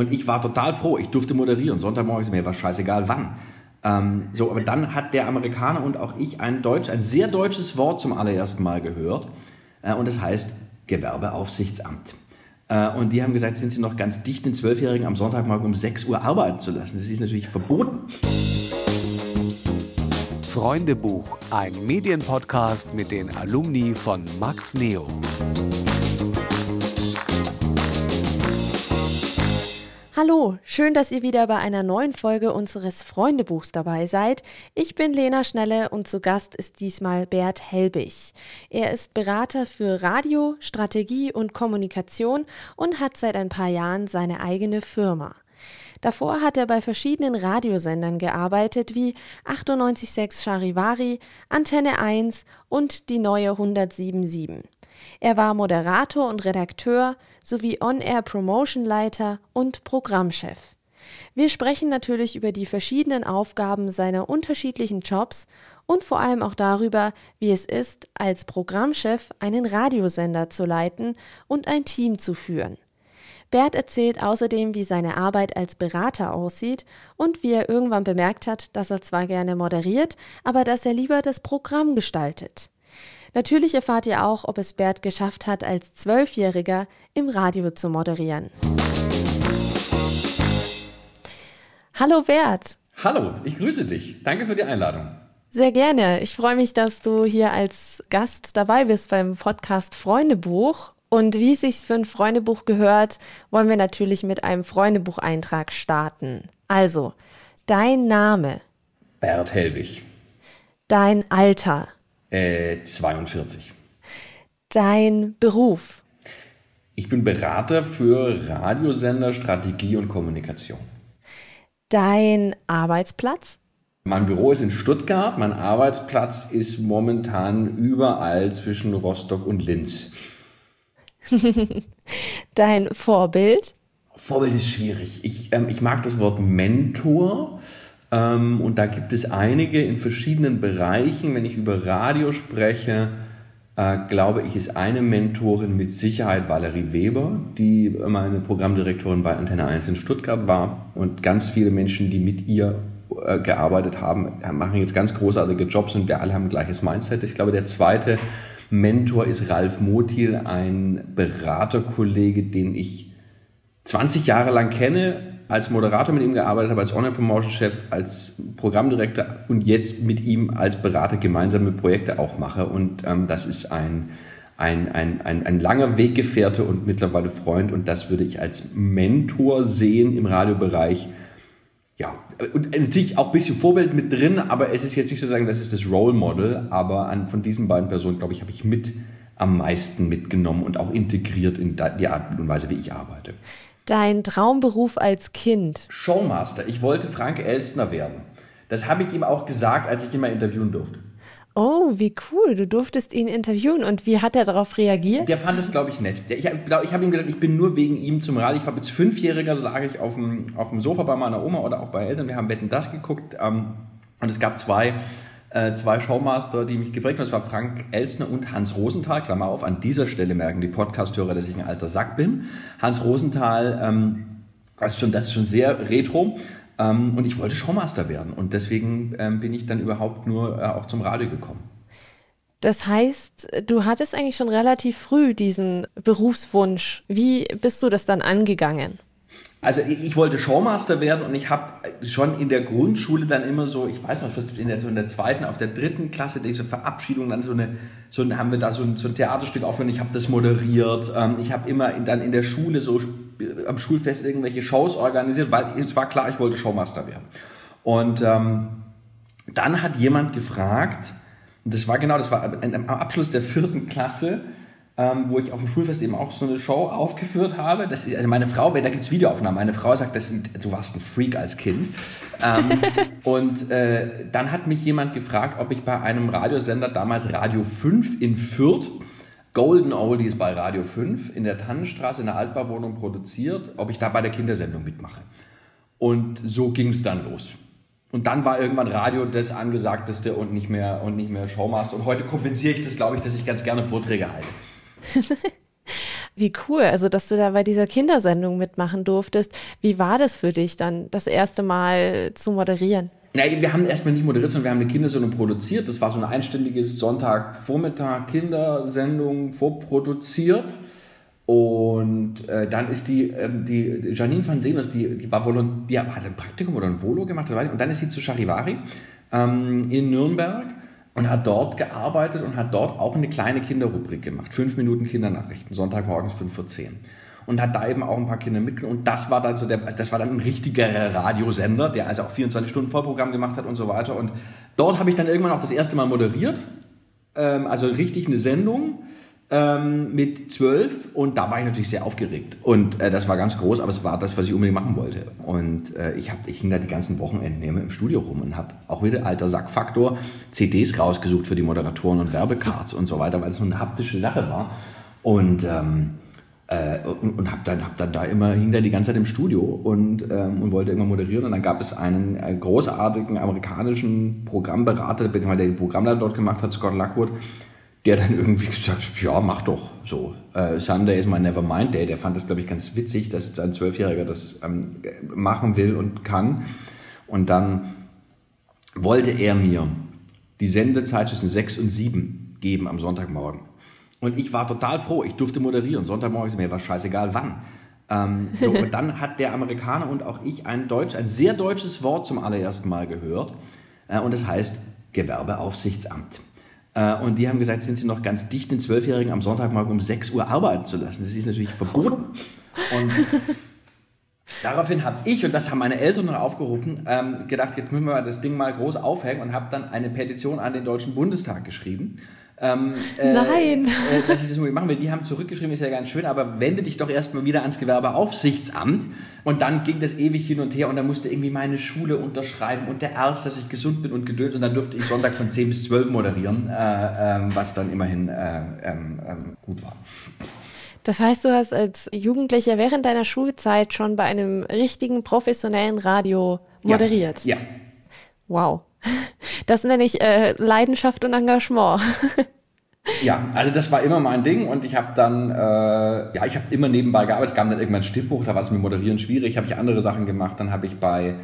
Und ich war total froh, ich durfte moderieren. Sonntagmorgens mir war scheißegal wann. Ähm, so, aber dann hat der Amerikaner und auch ich ein Deutsch, ein sehr deutsches Wort zum allerersten Mal gehört. Äh, und es heißt Gewerbeaufsichtsamt. Äh, und die haben gesagt, sind sie noch ganz dicht, den Zwölfjährigen am Sonntagmorgen um 6 Uhr arbeiten zu lassen. Das ist natürlich verboten. Freundebuch, ein Medienpodcast mit den Alumni von Max Neo. Hallo, schön, dass ihr wieder bei einer neuen Folge unseres Freundebuchs dabei seid. Ich bin Lena Schnelle und zu Gast ist diesmal Bert Helbig. Er ist Berater für Radio, Strategie und Kommunikation und hat seit ein paar Jahren seine eigene Firma. Davor hat er bei verschiedenen Radiosendern gearbeitet wie 98.6 Charivari, Antenne 1 und die neue 1077. Er war Moderator und Redakteur sowie On-Air-Promotion-Leiter und Programmchef. Wir sprechen natürlich über die verschiedenen Aufgaben seiner unterschiedlichen Jobs und vor allem auch darüber, wie es ist, als Programmchef einen Radiosender zu leiten und ein Team zu führen. Bert erzählt außerdem, wie seine Arbeit als Berater aussieht und wie er irgendwann bemerkt hat, dass er zwar gerne moderiert, aber dass er lieber das Programm gestaltet. Natürlich erfahrt ihr auch, ob es Bert geschafft hat, als Zwölfjähriger im Radio zu moderieren. Hallo Bert. Hallo, ich grüße dich. Danke für die Einladung. Sehr gerne. Ich freue mich, dass du hier als Gast dabei bist beim Podcast Freundebuch. Und wie es sich für ein Freundebuch gehört, wollen wir natürlich mit einem Freundebucheintrag starten. Also, dein Name. Bert Helwig. Dein Alter. Äh, 42. Dein Beruf? Ich bin Berater für Radiosender, Strategie und Kommunikation. Dein Arbeitsplatz? Mein Büro ist in Stuttgart, mein Arbeitsplatz ist momentan überall zwischen Rostock und Linz. Dein Vorbild? Vorbild ist schwierig. Ich, ähm, ich mag das Wort Mentor. Ähm, und da gibt es einige in verschiedenen Bereichen. Wenn ich über Radio spreche, äh, glaube ich, ist eine Mentorin mit Sicherheit Valerie Weber, die meine Programmdirektorin bei Antenne 1 in Stuttgart war. Und ganz viele Menschen, die mit ihr äh, gearbeitet haben, machen jetzt ganz großartige Jobs und wir alle haben ein gleiches Mindset. Ich glaube, der zweite Mentor ist Ralf Motil, ein Beraterkollege, den ich 20 Jahre lang kenne, als Moderator mit ihm gearbeitet habe, als Online-Promotion-Chef, als Programmdirektor und jetzt mit ihm als Berater gemeinsame Projekte auch mache. Und ähm, das ist ein, ein, ein, ein, ein langer Weggefährte und mittlerweile Freund. Und das würde ich als Mentor sehen im Radiobereich. Ja, und natürlich auch ein bisschen Vorbild mit drin, aber es ist jetzt nicht so sagen, das ist das Role Model. Aber an, von diesen beiden Personen, glaube ich, habe ich mit am meisten mitgenommen und auch integriert in die Art und Weise, wie ich arbeite dein Traumberuf als Kind? Showmaster. Ich wollte Frank Elstner werden. Das habe ich ihm auch gesagt, als ich ihn mal interviewen durfte. Oh, wie cool. Du durftest ihn interviewen. Und wie hat er darauf reagiert? Der fand es, glaube ich, nett. Ich habe hab ihm gesagt, ich bin nur wegen ihm zum Radio. Ich war jetzt Fünfjähriger, so lag ich auf dem, auf dem Sofa bei meiner Oma oder auch bei Eltern. Wir haben Wetten das geguckt. Ähm, und es gab zwei äh, zwei Showmaster, die mich geprägt haben. Das war Frank Elsner und Hans Rosenthal. Klammer auf, an dieser Stelle merken die Podcast-Hörer, dass ich ein alter Sack bin. Hans Rosenthal, ähm, das, ist schon, das ist schon sehr retro. Ähm, und ich wollte Showmaster werden. Und deswegen ähm, bin ich dann überhaupt nur äh, auch zum Radio gekommen. Das heißt, du hattest eigentlich schon relativ früh diesen Berufswunsch. Wie bist du das dann angegangen? Also ich wollte Showmaster werden und ich habe schon in der Grundschule dann immer so, ich weiß noch, in der, so in der zweiten, auf der dritten Klasse, diese Verabschiedung, dann so eine, so haben wir da so ein, so ein Theaterstück aufgenommen, ich habe das moderiert, ähm, ich habe immer in, dann in der Schule so am Schulfest irgendwelche Shows organisiert, weil es war klar, ich wollte Showmaster werden. Und ähm, dann hat jemand gefragt, das war genau, das war am Abschluss der vierten Klasse, ähm, wo ich auf dem Schulfest eben auch so eine Show aufgeführt habe. Das, also meine Frau, da gibt es Videoaufnahmen, meine Frau sagt, das, du warst ein Freak als Kind. Ähm, und äh, dann hat mich jemand gefragt, ob ich bei einem Radiosender, damals Radio 5 in Fürth, Golden Oldies bei Radio 5 in der Tannenstraße in der Altbauwohnung produziert, ob ich da bei der Kindersendung mitmache. Und so ging es dann los. Und dann war irgendwann Radio das Angesagteste und nicht mehr, und nicht mehr Showmaster. Und heute kompensiere ich das, glaube ich, dass ich ganz gerne Vorträge halte. Wie cool, also dass du da bei dieser Kindersendung mitmachen durftest. Wie war das für dich dann, das erste Mal zu moderieren? Ja, wir haben erstmal nicht moderiert, sondern wir haben eine Kindersendung produziert. Das war so ein einstündiges Sonntagvormittag Kindersendung vorproduziert. Und äh, dann ist die, ähm, die Janine van Seeners, die, die war Volont die hat ein Praktikum oder ein Volo gemacht. Und dann ist sie zu Charivari ähm, in Nürnberg und hat dort gearbeitet und hat dort auch eine kleine Kinderrubrik gemacht. Fünf Minuten Kindernachrichten, Sonntagmorgens fünf vor zehn. Und hat da eben auch ein paar Kinder mitgenommen. Und das war dann so der, also das war dann ein richtiger Radiosender, der also auch 24 Stunden Vollprogramm gemacht hat und so weiter. Und dort habe ich dann irgendwann auch das erste Mal moderiert. Ähm, also richtig eine Sendung ähm, mit zwölf und da war ich natürlich sehr aufgeregt. Und äh, das war ganz groß, aber es war das, was ich unbedingt machen wollte. Und äh, ich, hab, ich hing da die ganzen Wochenenden immer im Studio rum und habe auch wieder alter Sackfaktor CDs rausgesucht für die Moderatoren und Werbecards und so weiter, weil es so eine haptische Sache war. Und ähm, äh, und, und habe dann, hab dann da immer, hing da die ganze Zeit im Studio und, ähm, und wollte immer moderieren. Und dann gab es einen, einen großartigen amerikanischen Programmberater, der den Programmleiter dort gemacht hat, Scott Lockwood, der dann irgendwie gesagt hat, ja, mach doch so. Äh, Sunday is my Nevermind Day. Der fand das, glaube ich, ganz witzig, dass ein Zwölfjähriger das ähm, machen will und kann. Und dann wollte er mir die Sendezeit zwischen sechs und sieben geben am Sonntagmorgen. Und ich war total froh, ich durfte moderieren. Sonntagmorgen ist mir war scheißegal wann. Ähm, so, und dann hat der Amerikaner und auch ich ein Deutsch, ein sehr deutsches Wort zum allerersten Mal gehört. Äh, und es das heißt Gewerbeaufsichtsamt. Äh, und die haben gesagt, sind sie noch ganz dicht, den Zwölfjährigen am Sonntagmorgen um 6 Uhr arbeiten zu lassen. Das ist natürlich verboten. Und daraufhin habe ich, und das haben meine Eltern noch aufgerufen, ähm, gedacht, jetzt müssen wir das Ding mal groß aufhängen und habe dann eine Petition an den Deutschen Bundestag geschrieben ähm, äh, Nein. Äh, dass ich das machen will. Die haben zurückgeschrieben, ist ja ganz schön, aber wende dich doch erstmal wieder ans Gewerbeaufsichtsamt. Und dann ging das ewig hin und her und dann musste irgendwie meine Schule unterschreiben und der Arzt, dass ich gesund bin und geduld. Und dann durfte ich Sonntag von 10 bis 12 moderieren, äh, ähm, was dann immerhin äh, ähm, ähm, gut war. Das heißt, du hast als Jugendlicher während deiner Schulzeit schon bei einem richtigen professionellen Radio moderiert. Ja. ja. Wow. Das nenne ich äh, Leidenschaft und Engagement. Ja, also das war immer mein Ding und ich habe dann, äh, ja, ich habe immer nebenbei gearbeitet. Es kam dann irgendwann ein Stippbuch, da war es mit Moderieren schwierig, habe ich andere Sachen gemacht. Dann habe ich bei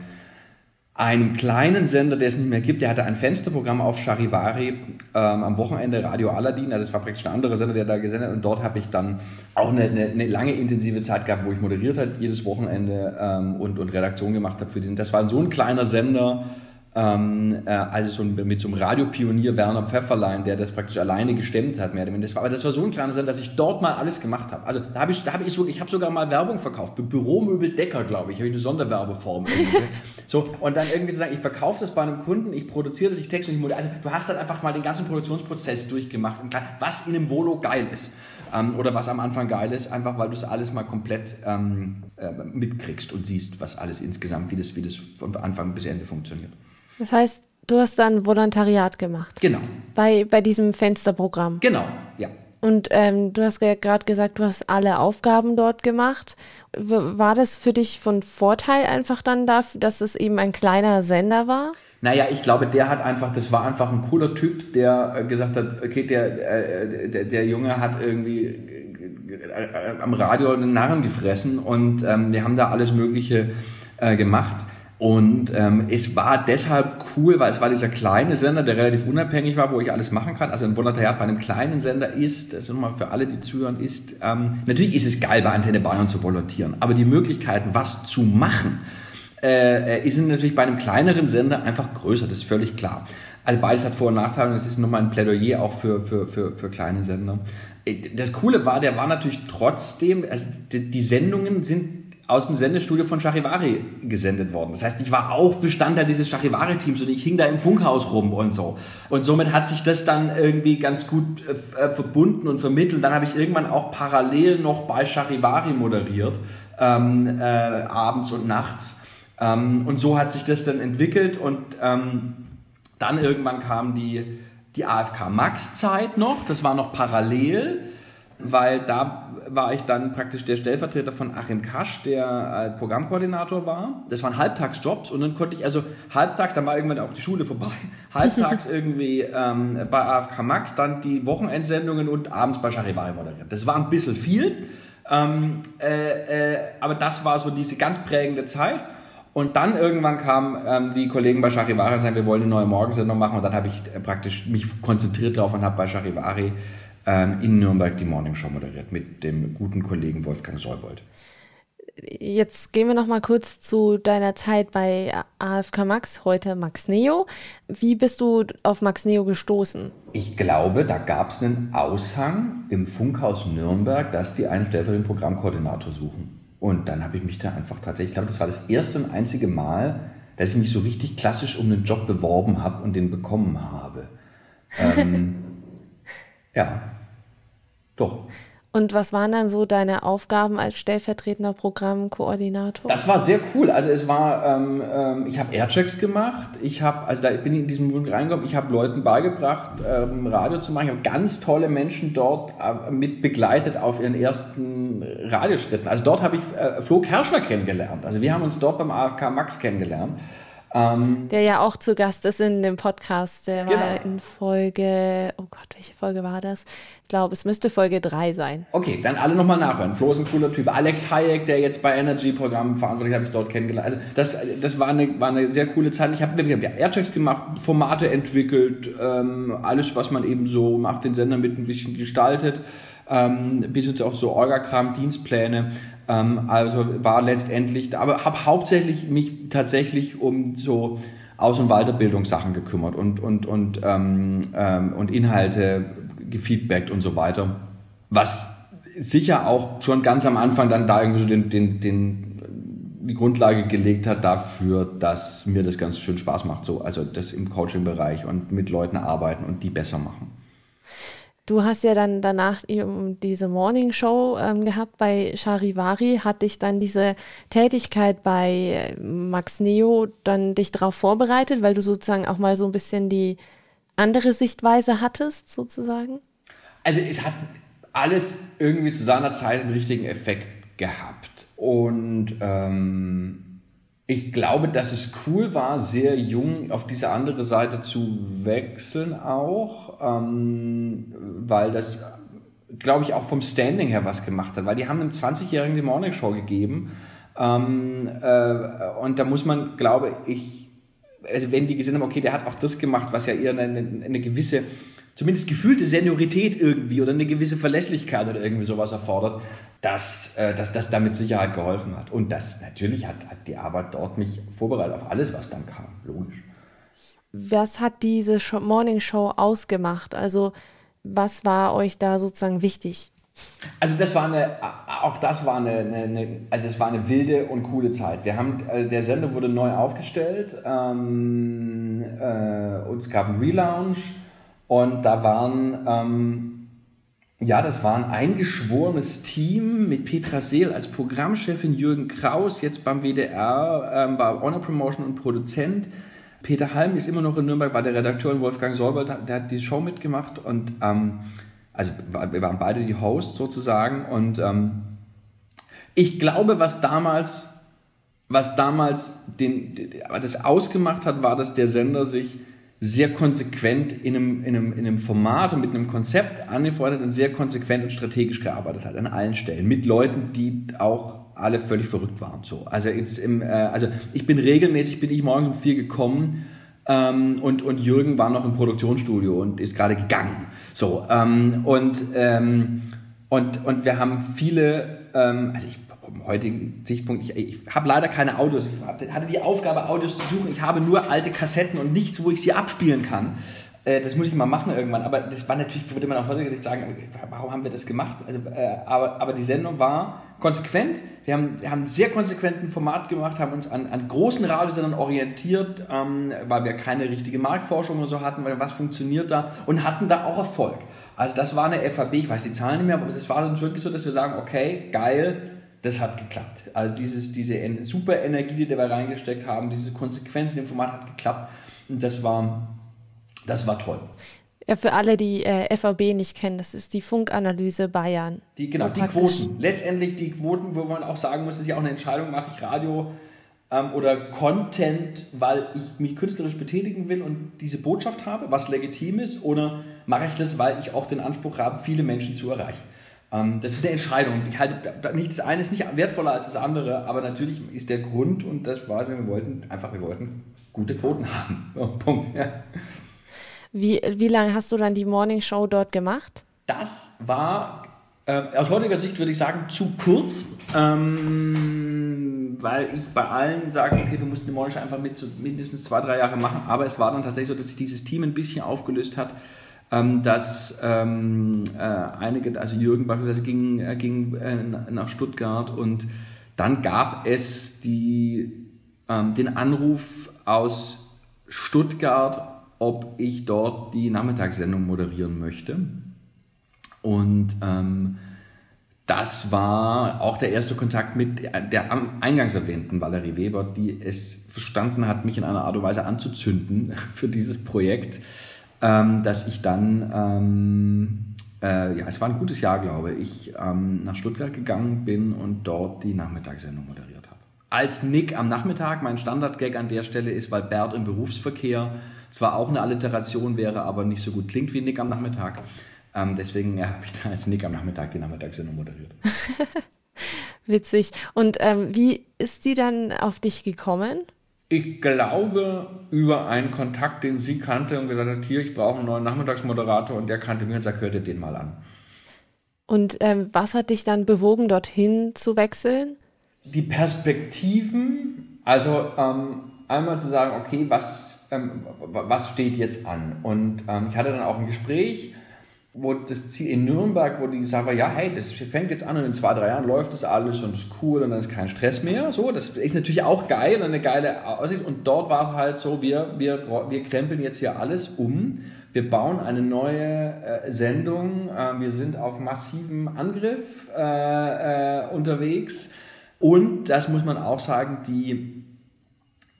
einem kleinen Sender, der es nicht mehr gibt, der hatte ein Fensterprogramm auf Charivari ähm, am Wochenende Radio Aladdin, also es war praktisch ein anderer Sender, der da gesendet und dort habe ich dann auch eine, eine, eine, lange intensive Zeit gehabt, wo ich moderiert habe jedes Wochenende ähm, und, und Redaktion gemacht habe für den. Das war so ein kleiner Sender, ähm, äh, also so mit so einem Radiopionier Werner Pfefferlein, der das praktisch alleine gestemmt hat, mehr oder weniger. Das war, aber das war so ein kleiner Sender, dass ich dort mal alles gemacht habe. Also da habe ich, da habe ich so, ich habe sogar mal Werbung verkauft. Für Büromöbel Decker, glaube ich, habe ich eine Sonderwerbeform. so, und dann irgendwie zu sagen, ich verkaufe das bei einem Kunden, ich produziere das, ich texte und ich moderiere. Also du hast dann einfach mal den ganzen Produktionsprozess durchgemacht und klar, was in einem Volo geil ist. Ähm, oder was am Anfang geil ist, einfach weil du es alles mal komplett ähm, äh, mitkriegst und siehst, was alles insgesamt, wie das, wie das von Anfang bis Ende funktioniert. Das heißt, du hast dann Volontariat gemacht. Genau. Bei, bei diesem Fensterprogramm. Genau, ja. Und ähm, du hast gerade gesagt, du hast alle Aufgaben dort gemacht. War das für dich von Vorteil einfach dann dafür, dass es eben ein kleiner Sender war? Naja, ich glaube, der hat einfach, das war einfach ein cooler Typ, der äh, gesagt hat, okay, der, äh, der, der Junge hat irgendwie äh, am Radio einen Narren gefressen und ähm, wir haben da alles Mögliche äh, gemacht. Und ähm, es war deshalb cool, weil es war dieser kleine Sender, der relativ unabhängig war, wo ich alles machen kann. Also ein Volontariat bei einem kleinen Sender ist, das ist nochmal für alle, die zuhören, ist, ähm, natürlich ist es geil, bei Antenne Bayern zu volontieren, aber die Möglichkeiten, was zu machen, äh, äh sind natürlich bei einem kleineren Sender einfach größer, das ist völlig klar. Also beides hat Vor- und Nachteile und es ist nochmal ein Plädoyer auch für, für, für, für kleine Sender. Äh, das Coole war, der war natürlich trotzdem, also die, die Sendungen sind aus dem Sendestudio von Charivari gesendet worden. Das heißt, ich war auch Bestandteil dieses Charivari-Teams und ich hing da im Funkhaus rum und so. Und somit hat sich das dann irgendwie ganz gut äh, äh verbunden und vermittelt. Und dann habe ich irgendwann auch parallel noch bei Charivari moderiert, ähm, äh, abends und nachts. Ähm, und so hat sich das dann entwickelt und ähm, dann irgendwann kam die, die AFK Max-Zeit noch, das war noch parallel weil da war ich dann praktisch der Stellvertreter von Achim Kasch, der äh, Programmkoordinator war. Das waren Halbtagsjobs und dann konnte ich also halbtags, dann war irgendwann auch die Schule vorbei, halbtags irgendwie ähm, bei AFK Max, dann die Wochenendsendungen und abends bei Charivari moderiert. Das war ein bisschen viel, Ähm, äh, äh, aber das war so diese ganz prägende Zeit. Und dann irgendwann kamen ähm, die Kollegen bei Charivari und sagten, wir wollen eine neue Morgensendung machen. Und dann habe ich äh, praktisch mich konzentriert darauf und habe bei Charivari ähm, in Nürnberg die Morning Show moderiert mit dem guten Kollegen Wolfgang Solbold. Jetzt gehen wir noch mal kurz zu deiner Zeit bei AFK Max, heute Max Neo. Wie bist du auf Max Neo gestoßen? Ich glaube, da gab es einen Aushang im Funkhaus Nürnberg, dass die einen stellvertretenden Programmkoordinator suchen. Und dann habe ich mich da einfach tatsächlich, ich glaube, das war das erste und einzige Mal, dass ich mich so richtig klassisch um einen Job beworben habe und den bekommen habe. ähm, ja, doch. Und was waren dann so deine Aufgaben als stellvertretender Programmkoordinator? Das war sehr cool. Also es war, ähm, ähm, ich habe Airchecks gemacht. Ich habe, also da bin ich in diesen Mund reingekommen. Ich habe Leuten beigebracht, ähm, Radio zu machen. Ich habe ganz tolle Menschen dort äh, mit begleitet auf ihren ersten Radioschritten. Also dort habe ich äh, Flo Kerschner kennengelernt. Also wir haben uns dort beim AFK Max kennengelernt. Ähm, der ja auch zu Gast ist in dem Podcast. Der genau. war in Folge, oh Gott, welche Folge war das? Ich glaube, es müsste Folge 3 sein. Okay, dann alle nochmal nachhören. Flo ist ein cooler Typ. Alex Hayek, der jetzt bei Energy-Programmen verantwortlich habe ich dort kennengelernt. Also das, das war, eine, war eine sehr coole Zeit. Ich habe hab Airchecks gemacht, Formate entwickelt, ähm, alles, was man eben so macht, den Sender mit ein bisschen gestaltet. Ähm, bis jetzt auch so Orga-Kram, Dienstpläne. Ähm, also war letztendlich, aber habe hauptsächlich mich tatsächlich um so Aus- und Weiterbildungssachen gekümmert und, und, und, ähm, ähm, und Inhalte gefeedbackt und so weiter. Was sicher auch schon ganz am Anfang dann da irgendwie so den, den, den, die Grundlage gelegt hat dafür, dass mir das ganz schön Spaß macht, so, also das im Coaching-Bereich und mit Leuten arbeiten und die besser machen. Du hast ja dann danach eben diese Morning Show ähm, gehabt bei Charivari. Hat dich dann diese Tätigkeit bei Max Neo dann dich darauf vorbereitet, weil du sozusagen auch mal so ein bisschen die andere Sichtweise hattest, sozusagen? Also es hat alles irgendwie zu seiner Zeit einen richtigen Effekt gehabt. Und ähm, ich glaube, dass es cool war, sehr jung auf diese andere Seite zu wechseln auch, ähm, weil das, glaube ich, auch vom Standing her was gemacht hat, weil die haben einem 20-Jährigen die Morning Show gegeben ähm, äh, und da muss man, glaube ich, also wenn die gesehen haben, okay, der hat auch das gemacht, was ja eher eine, eine, eine gewisse zumindest gefühlte Seniorität irgendwie oder eine gewisse Verlässlichkeit oder irgendwie sowas erfordert, dass, äh, dass das damit Sicherheit geholfen hat. Und das natürlich hat, hat die Arbeit dort mich vorbereitet auf alles, was dann kam, logisch. Was hat diese Morning Show ausgemacht? Also was war euch da sozusagen wichtig? Also das war eine, auch das war eine, eine, also es war eine wilde und coole Zeit. Wir haben, also der Sender wurde neu aufgestellt ähm, äh, und es gab einen Relaunch und da waren, ähm, ja, das war ein eingeschworenes Team mit Petra Seel als Programmchefin, Jürgen Kraus jetzt beim WDR, ähm, war Honor Promotion und Produzent. Peter Halm ist immer noch in Nürnberg, war der Redakteur und Wolfgang Solbert, der hat die Show mitgemacht und ähm, also wir waren beide die Hosts sozusagen und ähm, ich glaube, was damals, was damals den, das ausgemacht hat, war, dass der Sender sich sehr konsequent in einem, in, einem, in einem Format und mit einem Konzept angefordert und sehr konsequent und strategisch gearbeitet hat, an allen Stellen, mit Leuten, die auch alle völlig verrückt waren. So. Also, jetzt im, äh, also ich bin regelmäßig, bin ich morgens um vier gekommen ähm, und, und Jürgen war noch im Produktionsstudio und ist gerade gegangen. So, ähm, und, ähm, und, und wir haben viele, ähm, also ich vom heutigen Sichtpunkt, ich, ich habe leider keine Audios. Ich hatte die Aufgabe, Audios zu suchen. Ich habe nur alte Kassetten und nichts, wo ich sie abspielen kann. Äh, das muss ich mal machen irgendwann. Aber das war natürlich, würde man auch heute sagen, warum haben wir das gemacht? Also, äh, aber, aber die Sendung war konsequent. Wir haben, wir haben sehr konsequent ein Format gemacht, haben uns an, an großen Radiosendern orientiert, ähm, weil wir keine richtige Marktforschung und so hatten, weil was funktioniert da und hatten da auch Erfolg. Also das war eine FAB, ich weiß die Zahlen nicht mehr, aber es war wirklich so, dass wir sagen, okay, geil, das hat geklappt. Also dieses, diese super Energie, die wir reingesteckt haben, diese Konsequenz in dem Format hat geklappt. Und das war, das war toll. Ja, für alle, die äh, FAB nicht kennen, das ist die Funkanalyse Bayern. Die, genau, die Quoten. Letztendlich die Quoten, wo man auch sagen muss, ist ja auch eine Entscheidung, mache ich Radio ähm, oder Content, weil ich mich künstlerisch betätigen will und diese Botschaft habe, was legitim ist, oder mache ich das, weil ich auch den Anspruch habe, viele Menschen zu erreichen. Ähm, das ist eine Entscheidung. Ich halte nicht das eine ist nicht wertvoller als das andere, aber natürlich ist der Grund und das war, wir wollten einfach, wir wollten gute Quoten haben. Punkt. Ja. Wie, wie lange hast du dann die Morning Show dort gemacht? Das war äh, aus heutiger Sicht würde ich sagen zu kurz, ähm, weil ich bei allen sage, okay, wir mussten die Morning Show einfach mit so mindestens zwei, drei Jahre machen, aber es war dann tatsächlich so, dass sich dieses Team ein bisschen aufgelöst hat ähm, dass ähm, äh, einige, also Jürgen beispielsweise ging, äh, ging äh, nach Stuttgart und dann gab es die, ähm, den Anruf aus Stuttgart, ob ich dort die Nachmittagssendung moderieren möchte. Und ähm, das war auch der erste Kontakt mit der eingangs erwähnten Valerie Weber, die es verstanden hat, mich in einer Art und Weise anzuzünden für dieses Projekt ähm, dass ich dann, ähm, äh, ja, es war ein gutes Jahr, glaube ich, ähm, nach Stuttgart gegangen bin und dort die Nachmittagssendung moderiert habe. Als Nick am Nachmittag, mein Standardgag an der Stelle ist, weil Bert im Berufsverkehr zwar auch eine Alliteration wäre, aber nicht so gut klingt wie Nick am Nachmittag. Ähm, deswegen ja, habe ich da als Nick am Nachmittag die Nachmittagssendung moderiert. Witzig. Und ähm, wie ist die dann auf dich gekommen? Ich glaube, über einen Kontakt, den sie kannte und gesagt hat, hier, ich brauche einen neuen Nachmittagsmoderator und der kannte mich und sagt, hör dir den mal an. Und ähm, was hat dich dann bewogen, dorthin zu wechseln? Die Perspektiven, also ähm, einmal zu sagen, okay, was, ähm, was steht jetzt an? Und ähm, ich hatte dann auch ein Gespräch wo das Ziel in Nürnberg, wo die sagen, ja, hey, das fängt jetzt an und in zwei, drei Jahren läuft das alles und ist cool und dann ist kein Stress mehr. So, das ist natürlich auch geil und eine geile Aussicht. Und dort war es halt so, wir, wir, wir krempeln jetzt hier alles um. Wir bauen eine neue äh, Sendung. Äh, wir sind auf massivem Angriff äh, äh, unterwegs. Und das muss man auch sagen, die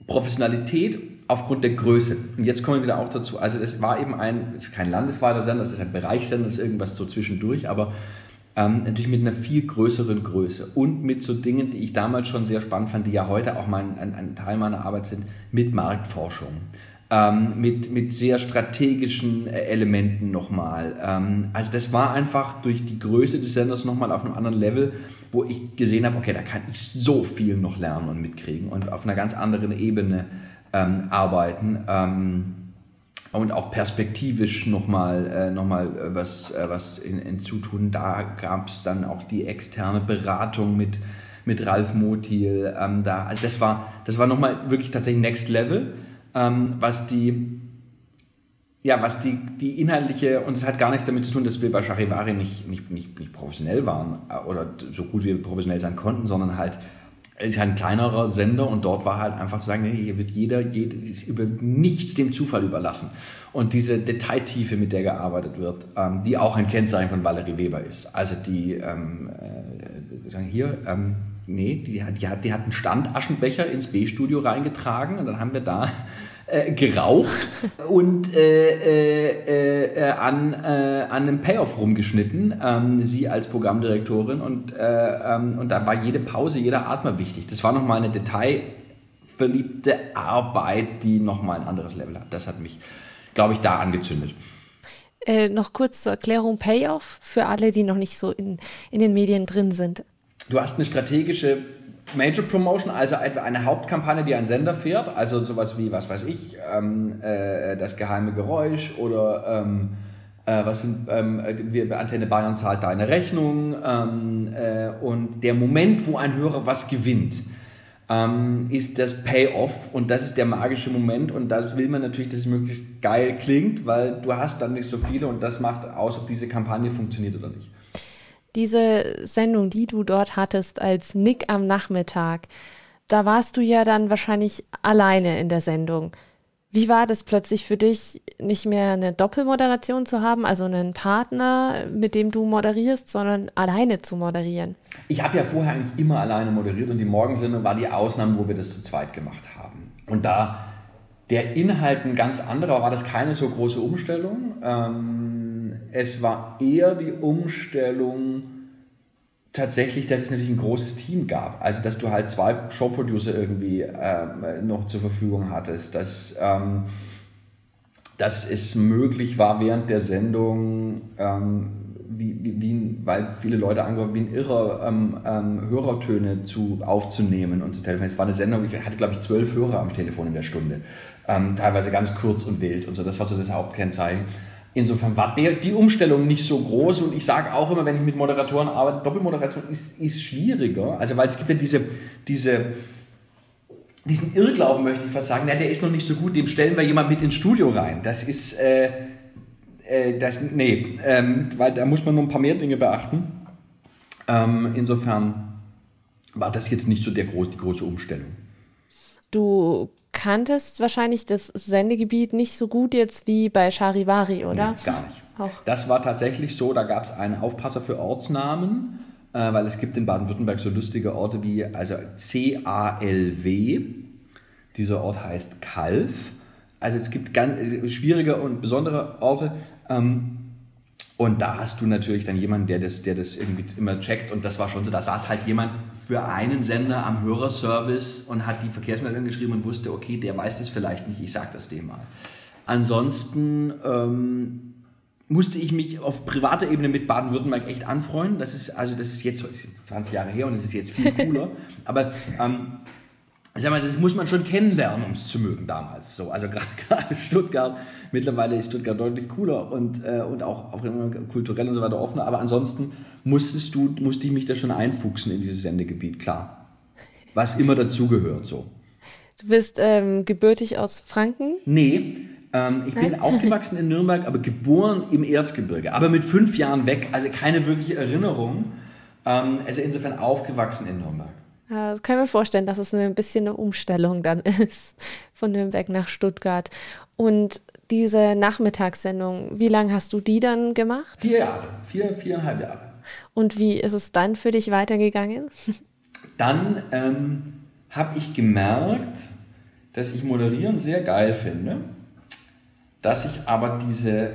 Professionalität aufgrund der Größe. Und jetzt kommen wir wieder auch dazu. Also es war eben ein, es ist kein landesweiter Sender, es ist ein Bereichssender, das ist irgendwas so zwischendurch, aber ähm, natürlich mit einer viel größeren Größe und mit so Dingen, die ich damals schon sehr spannend fand, die ja heute auch mein, ein, ein Teil meiner Arbeit sind, mit Marktforschung. Ähm, mit, mit sehr strategischen äh, Elementen nochmal. Ähm, also das war einfach durch die Größe des Senders nochmal auf einem anderen Level, wo ich gesehen habe, okay, da kann ich so viel noch lernen und mitkriegen und auf einer ganz anderen Ebene ähm, arbeiten ähm, und auch perspektivisch nochmal äh, noch mal, äh, was, äh, was in, hinzutun. Da gab es dann auch die externe Beratung mit, mit Ralf Motil. Ähm, da, also das war, das war nochmal wirklich tatsächlich Next Level, ähm, was die ja, was die, die inhaltliche, und es hat gar nichts damit zu tun, dass wir bei Charivari nicht, nicht, nicht, nicht professionell waren äh, oder so gut wie wir professionell sein konnten, sondern halt ein kleinerer Sender und dort war halt einfach zu sagen, nee, hier wird jeder, jeder über nichts dem Zufall überlassen. Und diese Detailtiefe, mit der gearbeitet wird, ähm, die auch ein Kennzeichen von Valerie Weber ist. Also die, ähm, äh, sagen hier, ähm, nee, die, die, hat, die hat einen Standaschenbecher ins B-Studio reingetragen und dann haben wir da äh, geraucht und äh, äh, äh, an, äh, an einem Payoff rumgeschnitten, ähm, sie als Programmdirektorin. Und, äh, ähm, und da war jede Pause, jeder Atmer wichtig. Das war nochmal eine detailverliebte Arbeit, die nochmal ein anderes Level hat. Das hat mich, glaube ich, da angezündet. Noch kurz zur Erklärung Payoff für alle, die noch nicht so in, in den Medien drin sind. Du hast eine strategische Major Promotion, also etwa eine Hauptkampagne, die ein Sender fährt, also sowas wie, was weiß ich, ähm, äh, das geheime Geräusch oder ähm, äh, was sind, ähm, wir, Antenne Bayern zahlt deine Rechnung ähm, äh, und der Moment, wo ein Hörer was gewinnt, ähm, ist das Payoff und das ist der magische Moment und da will man natürlich, dass es möglichst geil klingt, weil du hast dann nicht so viele und das macht aus, ob diese Kampagne funktioniert oder nicht diese Sendung, die du dort hattest als Nick am Nachmittag, da warst du ja dann wahrscheinlich alleine in der Sendung. Wie war das plötzlich für dich, nicht mehr eine Doppelmoderation zu haben, also einen Partner, mit dem du moderierst, sondern alleine zu moderieren? Ich habe ja vorher eigentlich immer alleine moderiert und die Morgensendung war die Ausnahme, wo wir das zu zweit gemacht haben. Und da der Inhalt ein ganz anderer war, das keine so große Umstellung. Ähm, es war eher die Umstellung tatsächlich, dass es natürlich ein großes Team gab. Also, dass du halt zwei Showproducer irgendwie äh, noch zur Verfügung hattest, dass, ähm, dass es möglich war, während der Sendung ähm, wie, wie, wie weil viele Leute angehört, wie ein Irrer ähm, ähm, Hörertöne zu, aufzunehmen und zu telefonieren. Es war eine Sendung, ich hatte glaube ich zwölf Hörer am Telefon in der Stunde, ähm, teilweise ganz kurz und wild und so, das war so das Hauptkennzeichen. Insofern war der, die Umstellung nicht so groß und ich sage auch immer, wenn ich mit Moderatoren arbeite, Doppelmoderation ist, ist schwieriger, also weil es gibt ja diese, diese diesen Irrglauben möchte ich fast sagen, na, der ist noch nicht so gut, dem stellen wir jemand mit ins Studio rein. Das ist, äh, äh, das, nee, ähm, weil da muss man noch ein paar mehr Dinge beachten. Ähm, insofern war das jetzt nicht so der groß, die große Umstellung. Du kanntest wahrscheinlich das Sendegebiet nicht so gut jetzt wie bei Charivari, oder? Nee, gar nicht. Auch. Das war tatsächlich so, da gab es einen Aufpasser für Ortsnamen äh, weil es gibt in Baden-Württemberg so lustige Orte wie also C-A-L-W. Dieser Ort heißt Kalf. Also es gibt ganz äh, schwierige und besondere Orte. Ähm, und da hast du natürlich dann jemanden, der das, der das irgendwie immer checkt. Und das war schon so, da saß halt jemand für einen Sender am Hörerservice und hat die Verkehrsmeldung geschrieben und wusste, okay, der weiß das vielleicht nicht, ich sag das dem mal. Ansonsten ähm, musste ich mich auf privater Ebene mit Baden-Württemberg echt anfreunden. Das ist, also das ist jetzt 20 Jahre her und es ist jetzt viel cooler. Aber ähm, sag mal, das muss man schon kennenlernen, um es zu mögen damals. So, also gerade Stuttgart, mittlerweile ist Stuttgart deutlich cooler und, äh, und auch, auch immer kulturell und so weiter offener. Aber ansonsten musstest du, musste ich mich da schon einfuchsen in dieses Sendegebiet, klar. Was immer dazugehört, so. Du bist ähm, gebürtig aus Franken? Nee, ähm, ich bin aufgewachsen in Nürnberg, aber geboren im Erzgebirge. Aber mit fünf Jahren weg, also keine wirkliche Erinnerung. Ähm, also insofern aufgewachsen in Nürnberg. Ja, das kann ich mir vorstellen, dass es ein bisschen eine Umstellung dann ist von Nürnberg nach Stuttgart. Und diese Nachmittagssendung, wie lange hast du die dann gemacht? Vier Jahre, vier, viereinhalb Jahre. Und wie ist es dann für dich weitergegangen? Dann ähm, habe ich gemerkt, dass ich Moderieren sehr geil finde dass ich aber diese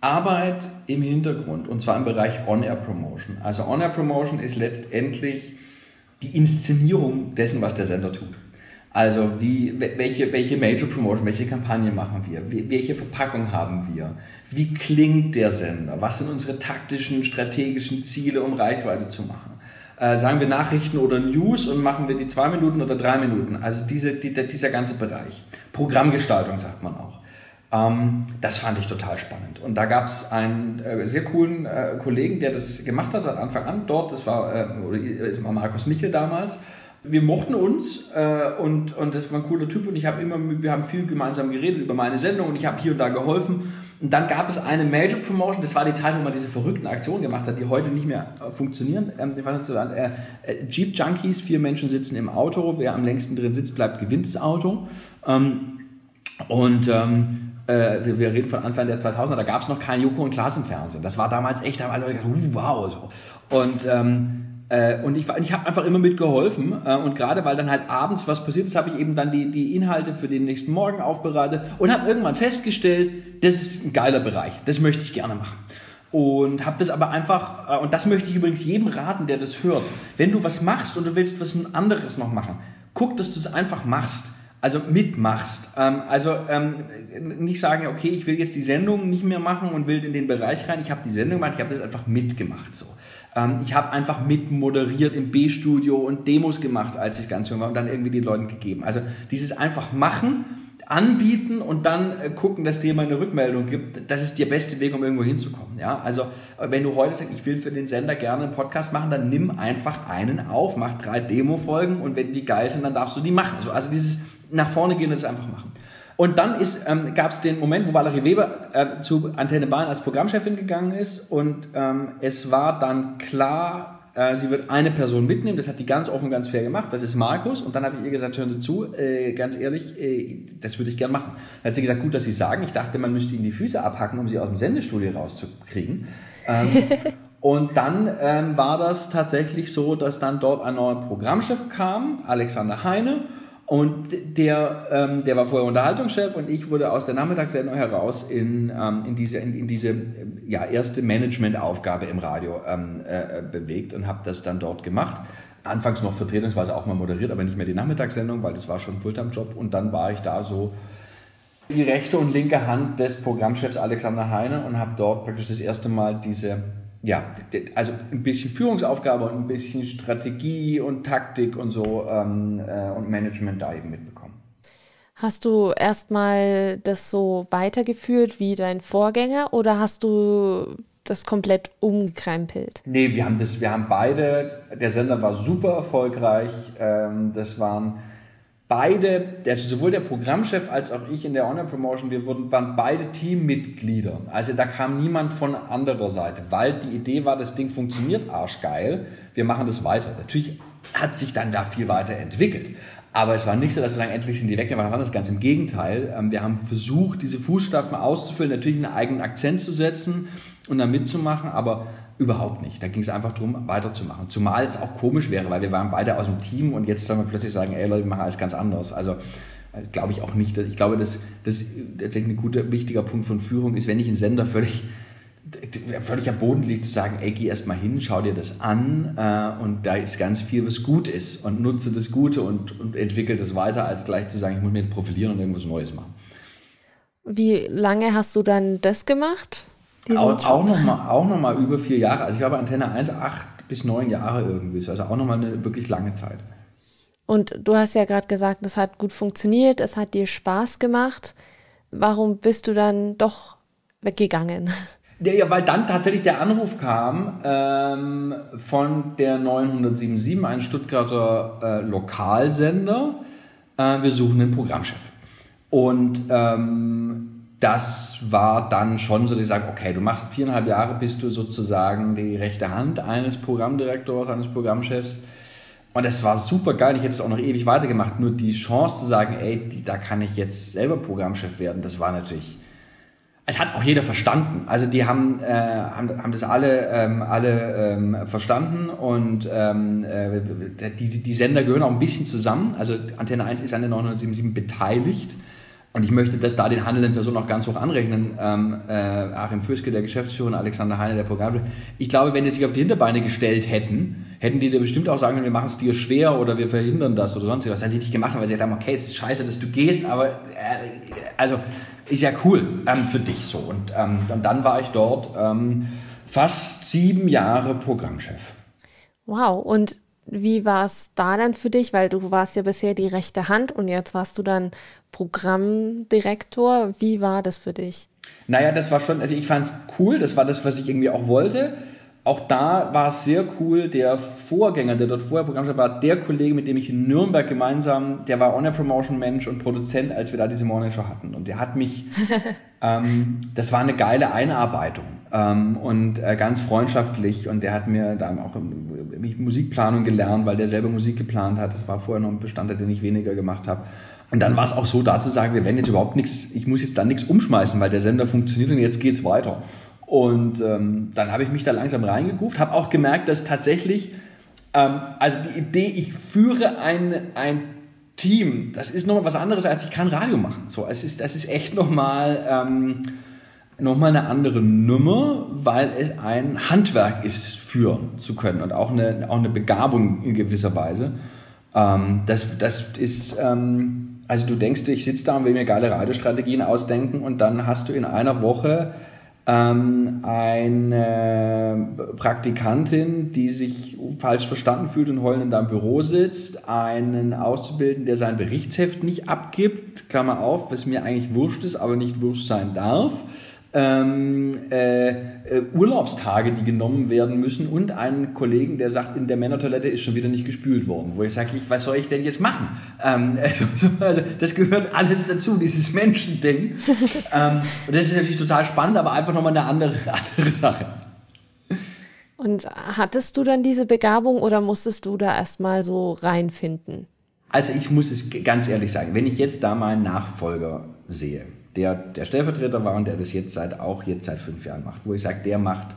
Arbeit im Hintergrund, und zwar im Bereich On-Air-Promotion, also On-Air-Promotion ist letztendlich die Inszenierung dessen, was der Sender tut. Also wie, welche, welche Major Promotion, welche Kampagne machen wir, welche Verpackung haben wir, wie klingt der Sender, was sind unsere taktischen, strategischen Ziele, um Reichweite zu machen. Äh, sagen wir Nachrichten oder News und machen wir die zwei Minuten oder drei Minuten. Also diese, die, dieser ganze Bereich. Programmgestaltung sagt man auch. Ähm, das fand ich total spannend. Und da gab es einen äh, sehr coolen äh, Kollegen, der das gemacht hat seit Anfang an dort. Das war, äh, äh, war Markus Michel damals. Wir mochten uns und, und das war ein cooler Typ und ich habe immer, wir haben viel gemeinsam geredet über meine Sendung und ich habe hier und da geholfen. Und dann gab es eine Major Promotion, das war die Zeit, wo man diese verrückten Aktionen gemacht hat, die heute nicht mehr funktionieren. Ähm, Jeep Junkies, vier Menschen sitzen im Auto, wer am längsten drin sitzt, bleibt, gewinnt das Auto. Ähm, und äh, wir, wir, reden von Anfang der 2000er, da gab es noch kein Joko und Klaas im Fernsehen. Das war damals echt, da haben alle gedacht, uh, wow. So. Und, ähm, äh, und ich, ich habe einfach immer mitgeholfen. Äh, und gerade weil dann halt abends was passiert ist, habe ich eben dann die, die Inhalte für den nächsten Morgen aufbereitet und habe irgendwann festgestellt, das ist ein geiler Bereich, das möchte ich gerne machen. Und habe das aber einfach, äh, und das möchte ich übrigens jedem raten, der das hört, wenn du was machst und du willst was anderes noch machen, guck, dass du es einfach machst also mitmachst. Ähm, also ähm, nicht sagen, okay, ich will jetzt die Sendung nicht mehr machen und will in den Bereich rein. Ich habe die Sendung gemacht, ich habe das einfach mitgemacht. So. Ähm, ich habe einfach mitmoderiert im B-Studio und Demos gemacht, als ich ganz jung war und dann irgendwie den Leuten gegeben. Also dieses einfach machen, anbieten und dann äh, gucken, dass dir mal eine Rückmeldung gibt, das ist der beste Weg, um irgendwo hinzukommen. Ja? Also äh, wenn du heute sagst, ich will für den Sender gerne einen Podcast machen, dann nimm einfach einen auf, mach drei Demo-Folgen und wenn die geil sind, dann darfst du die machen. Also dieses nach vorne gehen und es einfach machen. Und dann ähm, gab es den Moment, wo Valerie Weber äh, zu Antenne Bayern als Programmchefin gegangen ist und ähm, es war dann klar, äh, sie wird eine Person mitnehmen, das hat die ganz offen, ganz fair gemacht, das ist Markus und dann habe ich ihr gesagt, hören Sie zu, äh, ganz ehrlich, äh, das würde ich gern machen. Dann hat sie gesagt, gut, dass Sie sagen, ich dachte, man müsste Ihnen die Füße abhacken, um sie aus dem Sendestudio rauszukriegen. Ähm, und dann ähm, war das tatsächlich so, dass dann dort ein neuer Programmchef kam, Alexander Heine, und der, ähm, der war vorher Unterhaltungschef und ich wurde aus der Nachmittagssendung heraus in, ähm, in diese, in, in diese ja, erste Managementaufgabe im Radio ähm, äh, bewegt und habe das dann dort gemacht. Anfangs noch vertretungsweise auch mal moderiert, aber nicht mehr die Nachmittagssendung, weil das war schon ein Fulltime-Job. Und dann war ich da so die rechte und linke Hand des Programmchefs Alexander Heine und habe dort praktisch das erste Mal diese ja, also ein bisschen Führungsaufgabe und ein bisschen Strategie und Taktik und so ähm, äh, und Management da eben mitbekommen. Hast du erstmal das so weitergeführt wie dein Vorgänger oder hast du das komplett umgekrempelt? Nee, wir haben das, wir haben beide, der Sender war super erfolgreich. Ähm, das waren beide, also sowohl der Programmchef als auch ich in der Honor-Promotion, wir wurden, waren beide Teammitglieder. Also da kam niemand von anderer Seite, weil die Idee war, das Ding funktioniert arschgeil, wir machen das weiter. Natürlich hat sich dann da viel weiterentwickelt. Aber es war nicht so, dass wir sagen, endlich sind die weg, wir waren das ganz im Gegenteil. Ähm, wir haben versucht, diese Fußstapfen auszufüllen, natürlich einen eigenen Akzent zu setzen und da mitzumachen, aber Überhaupt nicht. Da ging es einfach darum, weiterzumachen. Zumal es auch komisch wäre, weil wir waren beide aus dem Team und jetzt sollen wir plötzlich sagen, ey Leute, wir machen alles ganz anders. Also äh, glaube ich auch nicht. Ich glaube, dass das tatsächlich ein guter, wichtiger Punkt von Führung ist, wenn ich ein Sender völlig völlig am Boden liegt, zu sagen, ey, geh erst mal hin, schau dir das an äh, und da ist ganz viel, was gut ist und nutze das Gute und, und entwickle das weiter, als gleich zu sagen, ich muss mich profilieren und irgendwas Neues machen. Wie lange hast du dann das gemacht? Auch, auch nochmal auch noch mal über vier Jahre. Also ich habe Antenne 1 acht bis neun Jahre irgendwie. Also auch nochmal eine wirklich lange Zeit. Und du hast ja gerade gesagt, es hat gut funktioniert, es hat dir Spaß gemacht. Warum bist du dann doch weggegangen? Ja, weil dann tatsächlich der Anruf kam ähm, von der 977, ein Stuttgarter äh, Lokalsender. Äh, wir suchen einen Programmchef. Und ähm, das war dann schon so, dass ich sage, okay, du machst viereinhalb Jahre, bist du sozusagen die rechte Hand eines Programmdirektors, eines Programmchefs. Und das war super geil. Ich hätte es auch noch ewig weitergemacht. Nur die Chance zu sagen, ey, die, da kann ich jetzt selber Programmchef werden, das war natürlich. Es hat auch jeder verstanden. Also die haben, äh, haben, haben das alle, ähm, alle ähm, verstanden und ähm, äh, die, die Sender gehören auch ein bisschen zusammen. Also Antenne 1 ist an der 977 beteiligt. Und ich möchte das da den handelnden Personen auch ganz hoch anrechnen. Ähm, äh, Achim Fürske, der Geschäftsführer, und Alexander Heine, der Programmchef. Ich glaube, wenn die sich auf die Hinterbeine gestellt hätten, hätten die dir bestimmt auch sagen können, wir machen es dir schwer oder wir verhindern das oder sonst was. Das haben die nicht gemacht, weil sie gesagt haben, okay, es ist scheiße, dass du gehst, aber äh, also ist ja cool ähm, für dich so. Und, ähm, und dann war ich dort ähm, fast sieben Jahre Programmchef. Wow, und wie war es da dann für dich? Weil du warst ja bisher die rechte Hand und jetzt warst du dann Programmdirektor. Wie war das für dich? Naja, das war schon, also ich fand es cool, das war das, was ich irgendwie auch wollte. Auch da war es sehr cool, der Vorgänger, der dort vorher Programmchef war, der Kollege, mit dem ich in Nürnberg gemeinsam, der war On-Air-Promotion-Mensch und Produzent, als wir da diese Morning Show hatten. Und der hat mich, ähm, das war eine geile Einarbeitung ähm, und äh, ganz freundschaftlich und der hat mir dann auch Musikplanung gelernt, weil der selber Musik geplant hat. Das war vorher noch ein Bestandteil, den ich weniger gemacht habe. Und dann war es auch so, da zu sagen, wir werden jetzt überhaupt nichts, ich muss jetzt da nichts umschmeißen, weil der Sender funktioniert und jetzt geht's weiter. Und ähm, dann habe ich mich da langsam reingeguft, habe auch gemerkt, dass tatsächlich, ähm, also die Idee, ich führe ein, ein Team, das ist nochmal was anderes, als ich kann Radio machen. So, es ist, das ist echt nochmal ähm, noch eine andere Nummer, weil es ein Handwerk ist, führen zu können und auch eine, auch eine Begabung in gewisser Weise. Ähm, das, das ist, ähm, also du denkst, ich sitze da und will mir geile Radiostrategien ausdenken und dann hast du in einer Woche ähm, eine Praktikantin, die sich falsch verstanden fühlt und heulend in deinem Büro sitzt, einen Auszubildenden, der sein Berichtsheft nicht abgibt, Klammer auf, was mir eigentlich wurscht ist, aber nicht wurscht sein darf ähm, äh, äh, Urlaubstage, die genommen werden müssen und einen Kollegen, der sagt, in der Männertoilette ist schon wieder nicht gespült worden. Wo ich sage, was soll ich denn jetzt machen? Ähm, also, also, das gehört alles dazu, dieses Menschending. ähm, und das ist natürlich total spannend, aber einfach nochmal eine andere, andere Sache. Und hattest du dann diese Begabung oder musstest du da erstmal so reinfinden? Also ich muss es ganz ehrlich sagen, wenn ich jetzt da meinen Nachfolger sehe, der der Stellvertreter war und der das jetzt seit auch jetzt seit fünf Jahren macht, wo ich sage, der macht,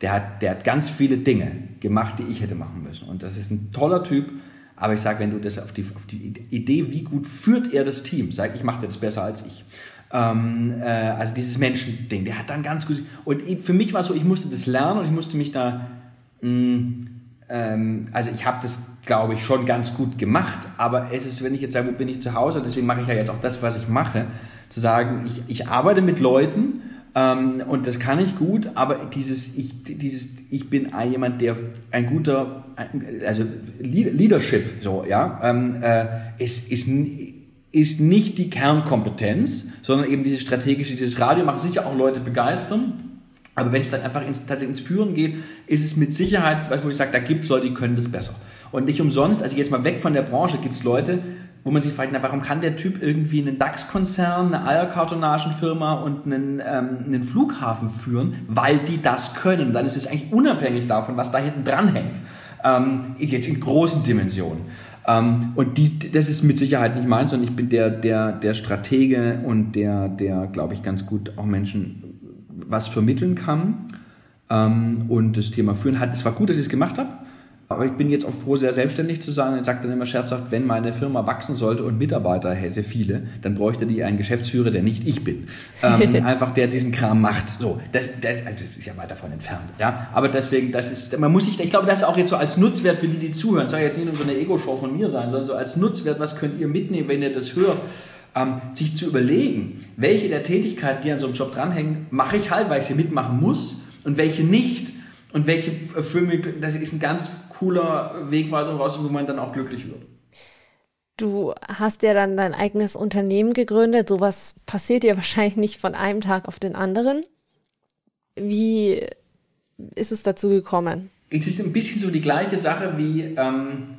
der hat, der hat ganz viele Dinge gemacht, die ich hätte machen müssen. Und das ist ein toller Typ. Aber ich sage, wenn du das auf die, auf die Idee, wie gut führt er das Team, sag ich mache das besser als ich. Ähm, äh, also dieses Menschending, der hat dann ganz gut. Und für mich war es so, ich musste das lernen und ich musste mich da. Mh, mm, ähm, also ich habe das, glaube ich, schon ganz gut gemacht. Aber es ist, wenn ich jetzt sage, wo bin ich zu Hause, deswegen mache ich ja jetzt auch das, was ich mache zu sagen, ich, ich arbeite mit Leuten Ähm, und das kann ich gut, aber dieses, ich, dieses, ich bin jemand, der ein guter, also Leadership, so, ja, ähm, äh, ist, ist, ist nicht die Kernkompetenz, sondern eben dieses strategische, dieses Radio macht sicher auch Leute begeistern. Aber wenn es dann einfach ins, ins Führen geht, ist es mit Sicherheit, wo ich sage, da gibt es Leute, die können das besser. Und nicht umsonst, also jetzt mal weg von der Branche, gibt es Leute, wo man sich fragt, na, warum kann der Typ irgendwie einen DAX-Konzern, eine Eierkartonagenfirma und einen, ähm, einen Flughafen führen, weil die das können. Dann ist es eigentlich unabhängig davon, was da hinten dran hängt. Ähm, jetzt in großen Dimensionen. Ähm, und die, das ist mit Sicherheit nicht meins, sondern ich bin der, der, der Stratege und der, der, glaube ich, ganz gut auch Menschen was vermitteln kann ähm, und das Thema führen hat. Es war gut, dass ich es gemacht habe. Aber ich bin jetzt auch froh, sehr selbstständig zu sein. Ich sage dann immer scherzhaft, wenn meine Firma wachsen sollte und Mitarbeiter hätte viele, dann bräuchte die einen Geschäftsführer, der nicht ich bin. Ähm, einfach der diesen Kram macht. So, das, das, also ist ja weit davon entfernt. Ja, aber deswegen, das ist, man muss sich, ich glaube, das ist auch jetzt so als Nutzwert für die, die zuhören. Das soll jetzt nicht nur so eine Ego-Show von mir sein, sondern so als Nutzwert, was könnt ihr mitnehmen, wenn ihr das hört? Ähm, sich zu überlegen, welche der Tätigkeiten, die an so einem Job dranhängen, mache ich halt, weil ich sie mitmachen muss und welche nicht. Und welche für mich, das ist ein ganz cooler Wegweiser raus, wo man dann auch glücklich wird. Du hast ja dann dein eigenes Unternehmen gegründet. Sowas passiert ja wahrscheinlich nicht von einem Tag auf den anderen. Wie ist es dazu gekommen? Es ist ein bisschen so die gleiche Sache wie ähm,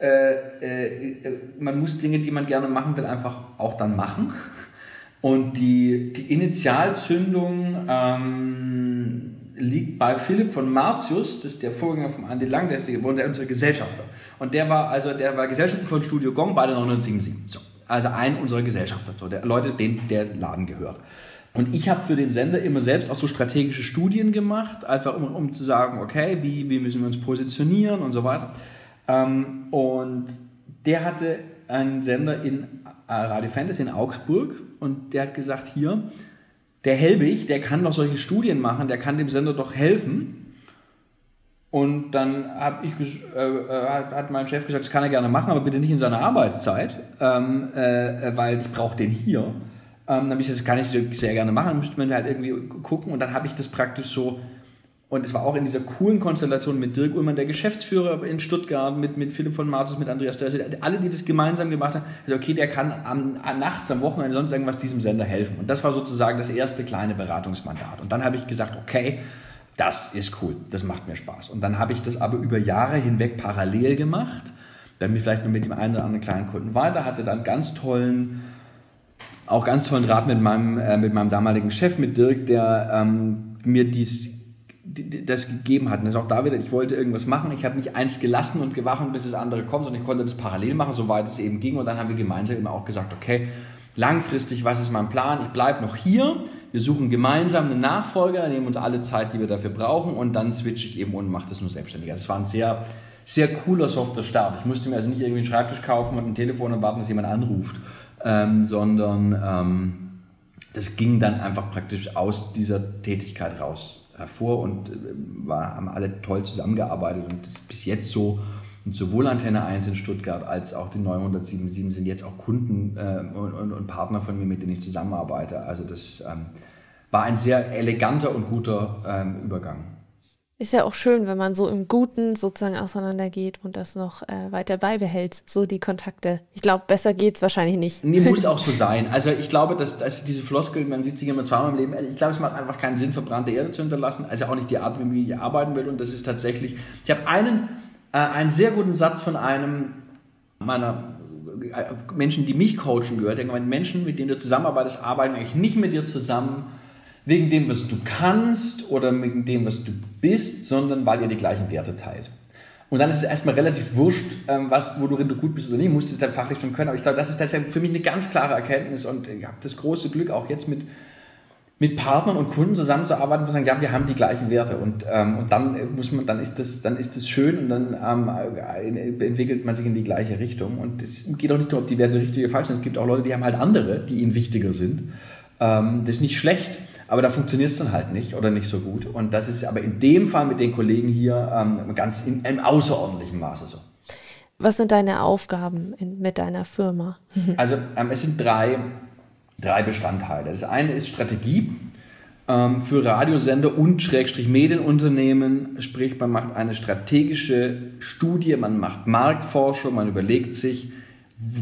äh, äh, man muss Dinge, die man gerne machen will, einfach auch dann machen. Und die, die Initialzündung ähm, liegt bei Philipp von Martius, das ist der Vorgänger von Andy Lang, der ist der, unser Gesellschafter. Und der war also der war Gesellschafter von Studio Gong bei der 977. So. Also ein unserer Gesellschafter, so der Leute, denen der Laden gehört. Und ich habe für den Sender immer selbst auch so strategische Studien gemacht, einfach um, um zu sagen, okay, wie, wie müssen wir uns positionieren und so weiter. Ähm, und der hatte einen Sender in äh, Radio Fantasy in Augsburg und der hat gesagt, hier, der Helbig, der kann doch solche Studien machen, der kann dem Sender doch helfen. Und dann hab ich, äh, äh hat mein Chef gesagt, das kann er gerne machen, aber bitte nicht in seiner Arbeitszeit, ähm, äh, weil ich brauche den hier. Ähm, dann habe ich gesagt, das kann ich sehr gerne machen, dann müsste man halt irgendwie gucken. Und dann habe ich das praktisch so und es war auch in dieser coolen Konstellation mit Dirk Ullmann, der Geschäftsführer in Stuttgart, mit, mit Philipp von Martus, mit Andreas Störse, alle, die das gemeinsam gemacht haben, also okay, der kann am, nachts, am Wochenende, sonst irgendwas diesem Sender helfen. Und das war sozusagen das erste kleine Beratungsmandat. Und dann habe ich gesagt, okay, das ist cool, das macht mir Spaß. Und dann habe ich das aber über Jahre hinweg parallel gemacht, dann vielleicht nur mit dem einen oder anderen kleinen Kunden weiter, hatte dann ganz tollen, auch ganz tollen Rat mit meinem, äh, mit meinem damaligen Chef, mit Dirk, der ähm, mir dies das gegeben hat. Und das ist auch da wieder, ich wollte irgendwas machen, ich habe nicht eins gelassen und gewacht, bis das andere kommt, sondern ich konnte das parallel machen, soweit es eben ging. Und dann haben wir gemeinsam immer auch gesagt, okay, langfristig, was ist mein Plan? Ich bleibe noch hier, wir suchen gemeinsam einen Nachfolger, nehmen uns alle Zeit, die wir dafür brauchen und dann switche ich eben und mache das nur selbstständig. Also es war ein sehr, sehr cooler softer Start. Ich musste mir also nicht irgendwie einen Schreibtisch kaufen und ein Telefon und warten, dass jemand anruft, ähm, sondern ähm, das ging dann einfach praktisch aus dieser Tätigkeit raus hervor und äh, war, haben alle toll zusammengearbeitet und ist bis jetzt so. Und sowohl Antenne 1 in Stuttgart als auch die 977 sind jetzt auch Kunden äh, und, und, und, Partner von mir, mit denen ich zusammenarbeite. Also das ähm, war ein sehr eleganter und guter ähm, Übergang. Ist ja auch schön, wenn man so im Guten sozusagen auseinandergeht und das noch äh, weiter beibehält, so die Kontakte. Ich glaube, besser geht es wahrscheinlich nicht. Nee, muss auch so sein. Also ich glaube, dass, dass diese Floskel, man sieht sich immer zweimal im Leben, ich glaube, es macht einfach keinen Sinn, verbrannte Erde zu hinterlassen. Also auch nicht die Art, wie ich arbeiten will. Und das ist tatsächlich, ich habe einen, äh, einen sehr guten Satz von einem meiner äh, Menschen, die mich coachen gehört. Menschen, mit denen du zusammenarbeitest, arbeiten eigentlich nicht mit dir zusammen, wegen dem, was du kannst oder wegen dem, was du bist, sondern weil ihr die gleichen Werte teilt. Und dann ist es erstmal relativ wurscht, ähm, was, worin du gut bist oder nicht, musst es dann fachlich schon können. Aber ich glaube, das ist, ist für mich eine ganz klare Erkenntnis und ich habe das große Glück, auch jetzt mit, mit Partnern und Kunden zusammenzuarbeiten, wo sagen, ja, wir haben die gleichen Werte und, ähm, und dann muss man, dann ist das, dann ist das schön und dann ähm, äh, entwickelt man sich in die gleiche Richtung. Und es geht auch nicht nur, ob die Werte richtig oder falsch sind. Es gibt auch Leute, die haben halt andere, die ihnen wichtiger sind. Ähm, das ist nicht schlecht. Aber da funktioniert es dann halt nicht oder nicht so gut. Und das ist aber in dem Fall mit den Kollegen hier ähm, ganz in, im außerordentlichen Maße so. Was sind deine Aufgaben in, mit deiner Firma? also ähm, es sind drei, drei Bestandteile. Das eine ist Strategie. ähm, für Radiosender und Schrägstrich Medienunternehmen, sprich man macht eine strategische Studie, man macht Marktforschung, man überlegt sich,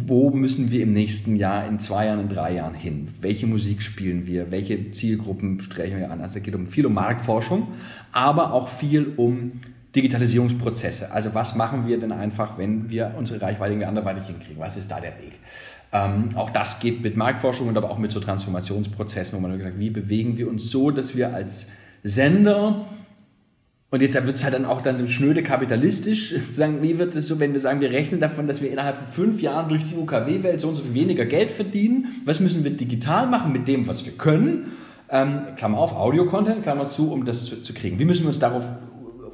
wo müssen wir im nächsten Jahr, in zwei Jahren, in drei Jahren hin? Welche Musik spielen wir? Welche Zielgruppen sprechen wir an? Also es geht um viel um Marktforschung, aber auch viel um Digitalisierungsprozesse. Also was machen wir denn einfach, wenn wir unsere Reichweite irgendwie anderweitig hinkriegen? Was ist da der Weg? Ähm, auch das geht mit Marktforschung und aber auch mit so Transformationsprozessen, wo man gesagt, wie bewegen wir uns so, dass wir als Sender und jetzt wird es halt dann auch dann schnöde kapitalistisch, wie wird es so, wenn wir sagen, wir rechnen davon, dass wir innerhalb von fünf Jahren durch die UKW-Welt so und so viel weniger Geld verdienen. Was müssen wir digital machen mit dem, was wir können? Ähm, Klammer auf, Audio-Content, Klammer zu, um das zu, zu, kriegen. Wie müssen wir uns darauf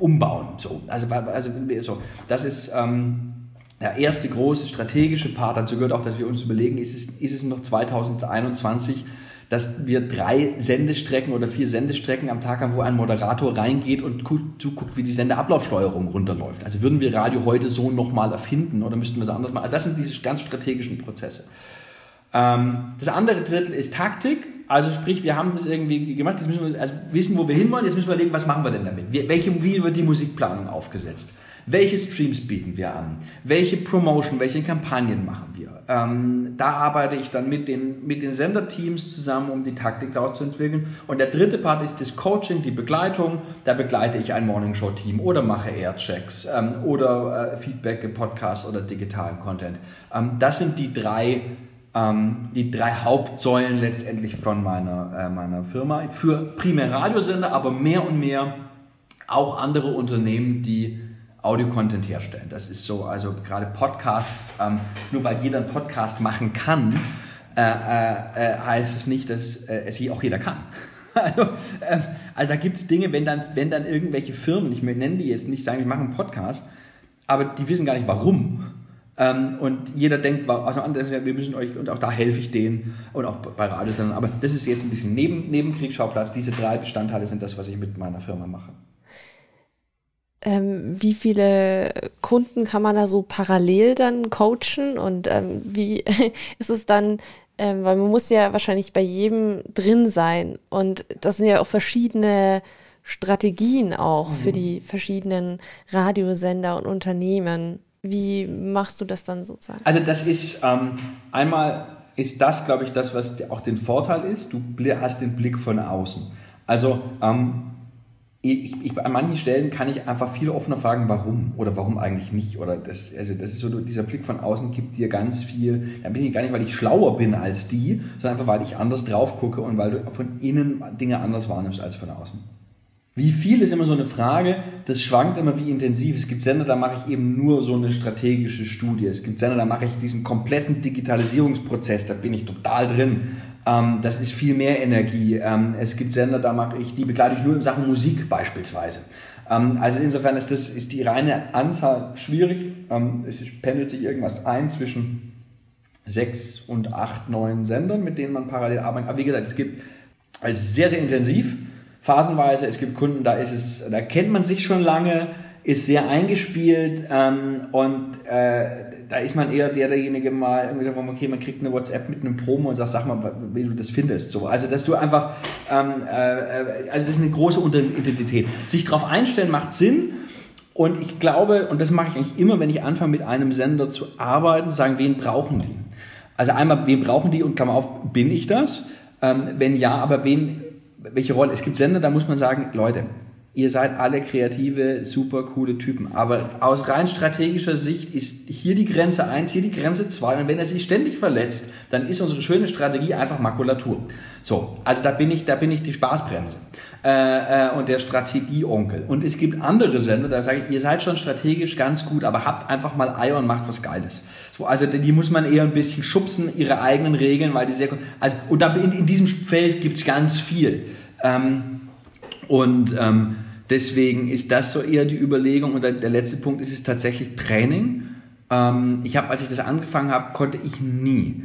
umbauen? So, also, also so, das ist ähm, der erste große strategische Part. Dazu gehört auch, dass wir uns überlegen, ist es, ist es noch 2021 dass wir drei Sendestrecken oder vier Sendestrecken am Tag haben, wo ein Moderator reingeht und zuguckt, wie die Sendeablaufsteuerung runterläuft. Also würden wir Radio heute so nochmal erfinden oder müssten wir es anders machen? Also das sind diese ganz strategischen Prozesse. Ähm, das andere Drittel ist Taktik. Also sprich, wir haben das irgendwie gemacht, jetzt müssen wir also wissen, wo wir hinwollen, jetzt müssen wir überlegen, was machen wir denn damit? Welche, wie wird die Musikplanung aufgesetzt? Welche Streams bieten wir an? Welche Promotion, welche Kampagnen machen wir? Ähm, da arbeite ich dann mit den, mit den Senderteams zusammen, um die Taktik daraus zu entwickeln. Und der dritte Part ist das Coaching, die Begleitung. Da begleite ich ein Morningshow-Team oder mache Airchecks ähm, oder äh, Feedback im Podcast oder digitalen Content. Ähm, das sind die drei ähm, die drei Hauptsäulen letztendlich von meiner, äh, meiner Firma für primär Radiosender, aber mehr und mehr auch andere Unternehmen, die Audio-Content herstellen. Das ist so, also gerade Podcasts, ähm, nur weil jeder einen Podcast machen kann, äh, äh, äh heißt es nicht, dass äh, es auch jeder kann. also, ähm, also da gibt es Dinge, wenn dann, wenn dann irgendwelche Firmen, ich nenne die jetzt nicht, sagen, ich mache einen Podcast, aber die wissen gar nicht warum. Ähm, und jeder denkt, also wir müssen euch, und auch da helfe ich denen und auch bei Radiosendern. Aber das ist jetzt ein bisschen neben, Nebenkriegsschauplatz. Diese drei Bestandteile sind das, was ich mit meiner Firma mache ähm, wie viele Kunden kann man da so parallel dann coachen und ähm, wie ist es dann, ähm, weil man muss ja wahrscheinlich bei jedem drin sein und das sind ja auch verschiedene Strategien auch mhm. für die verschiedenen Radiosender und Unternehmen. Wie machst du das dann sozusagen? Also das ist ähm, einmal ist das, glaube ich, das, was auch den Vorteil ist. Du hast den Blick von außen. Also ähm, ich, ich, an manchen Stellen kann ich einfach viel offener fragen, warum oder warum eigentlich nicht. Oder das, also das ist so, dieser Blick von außen gibt dir ganz viel. Da bin ich gar nicht, weil ich schlauer bin als die, sondern einfach, weil ich anders drauf gucke und weil du von innen Dinge anders wahrnimmst als von außen. Wie viel ist immer so eine Frage, das schwankt immer wie intensiv. Es gibt Sender, da mache ich eben nur so eine strategische Studie. Es gibt Sender, da mache ich diesen kompletten Digitalisierungsprozess, da bin ich total drin. Ähm, das ist viel mehr Energie. Ähm, es gibt Sender, da mache ich, die begleite ich nur in Sachen Musik beispielsweise. Ähm, also insofern ist das ist die reine Anzahl schwierig. Ähm, es pendelt sich irgendwas ein zwischen sechs und acht, neun Sendern, mit denen man parallel arbeitet. Aber wie gesagt, es gibt also sehr, sehr intensiv, phasenweise. Es gibt Kunden, da ist es, da kennt man sich schon lange ist sehr eingespielt ähm, und äh, da ist man eher der, derjenige mal irgendwie sagt, okay, man kriegt eine WhatsApp mit einem Promo und sagt, sag mal, wie du das findest. So, also dass du einfach, ähm, äh, also das ist eine große Identität. Sich darauf einstellen macht Sinn. Und ich glaube, und das mache ich eigentlich immer, wenn ich anfange mit einem Sender zu arbeiten, sagen, wen brauchen die? Also einmal, wen brauchen die und Klammer auf, bin ich das? Ähm, wenn ja, aber wen, welche Rolle? Es gibt Sender, da muss man sagen, Leute, ihr seid alle kreative, super coole Typen. Aber aus rein strategischer Sicht ist hier die Grenze 1, hier die Grenze 2. Und wenn er sich ständig verletzt, dann ist unsere schöne Strategie einfach Makulatur. So, also da bin ich, da bin ich die Spaßbremse äh, äh, und der Strategieonkel. Und es gibt andere Sender, da sage ich, ihr seid schon strategisch ganz gut, aber habt einfach mal Eier und macht was Geiles. So, also die muss man eher ein bisschen schubsen, ihre eigenen Regeln, weil die sehr, also und da in, in diesem Feld gibt's ganz viel. Ähm, und ähm, Deswegen ist das so eher die Überlegung. Und der, letzte Punkt ist es tatsächlich Training. Ähm, ich habe, als ich das angefangen habe, konnte ich nie.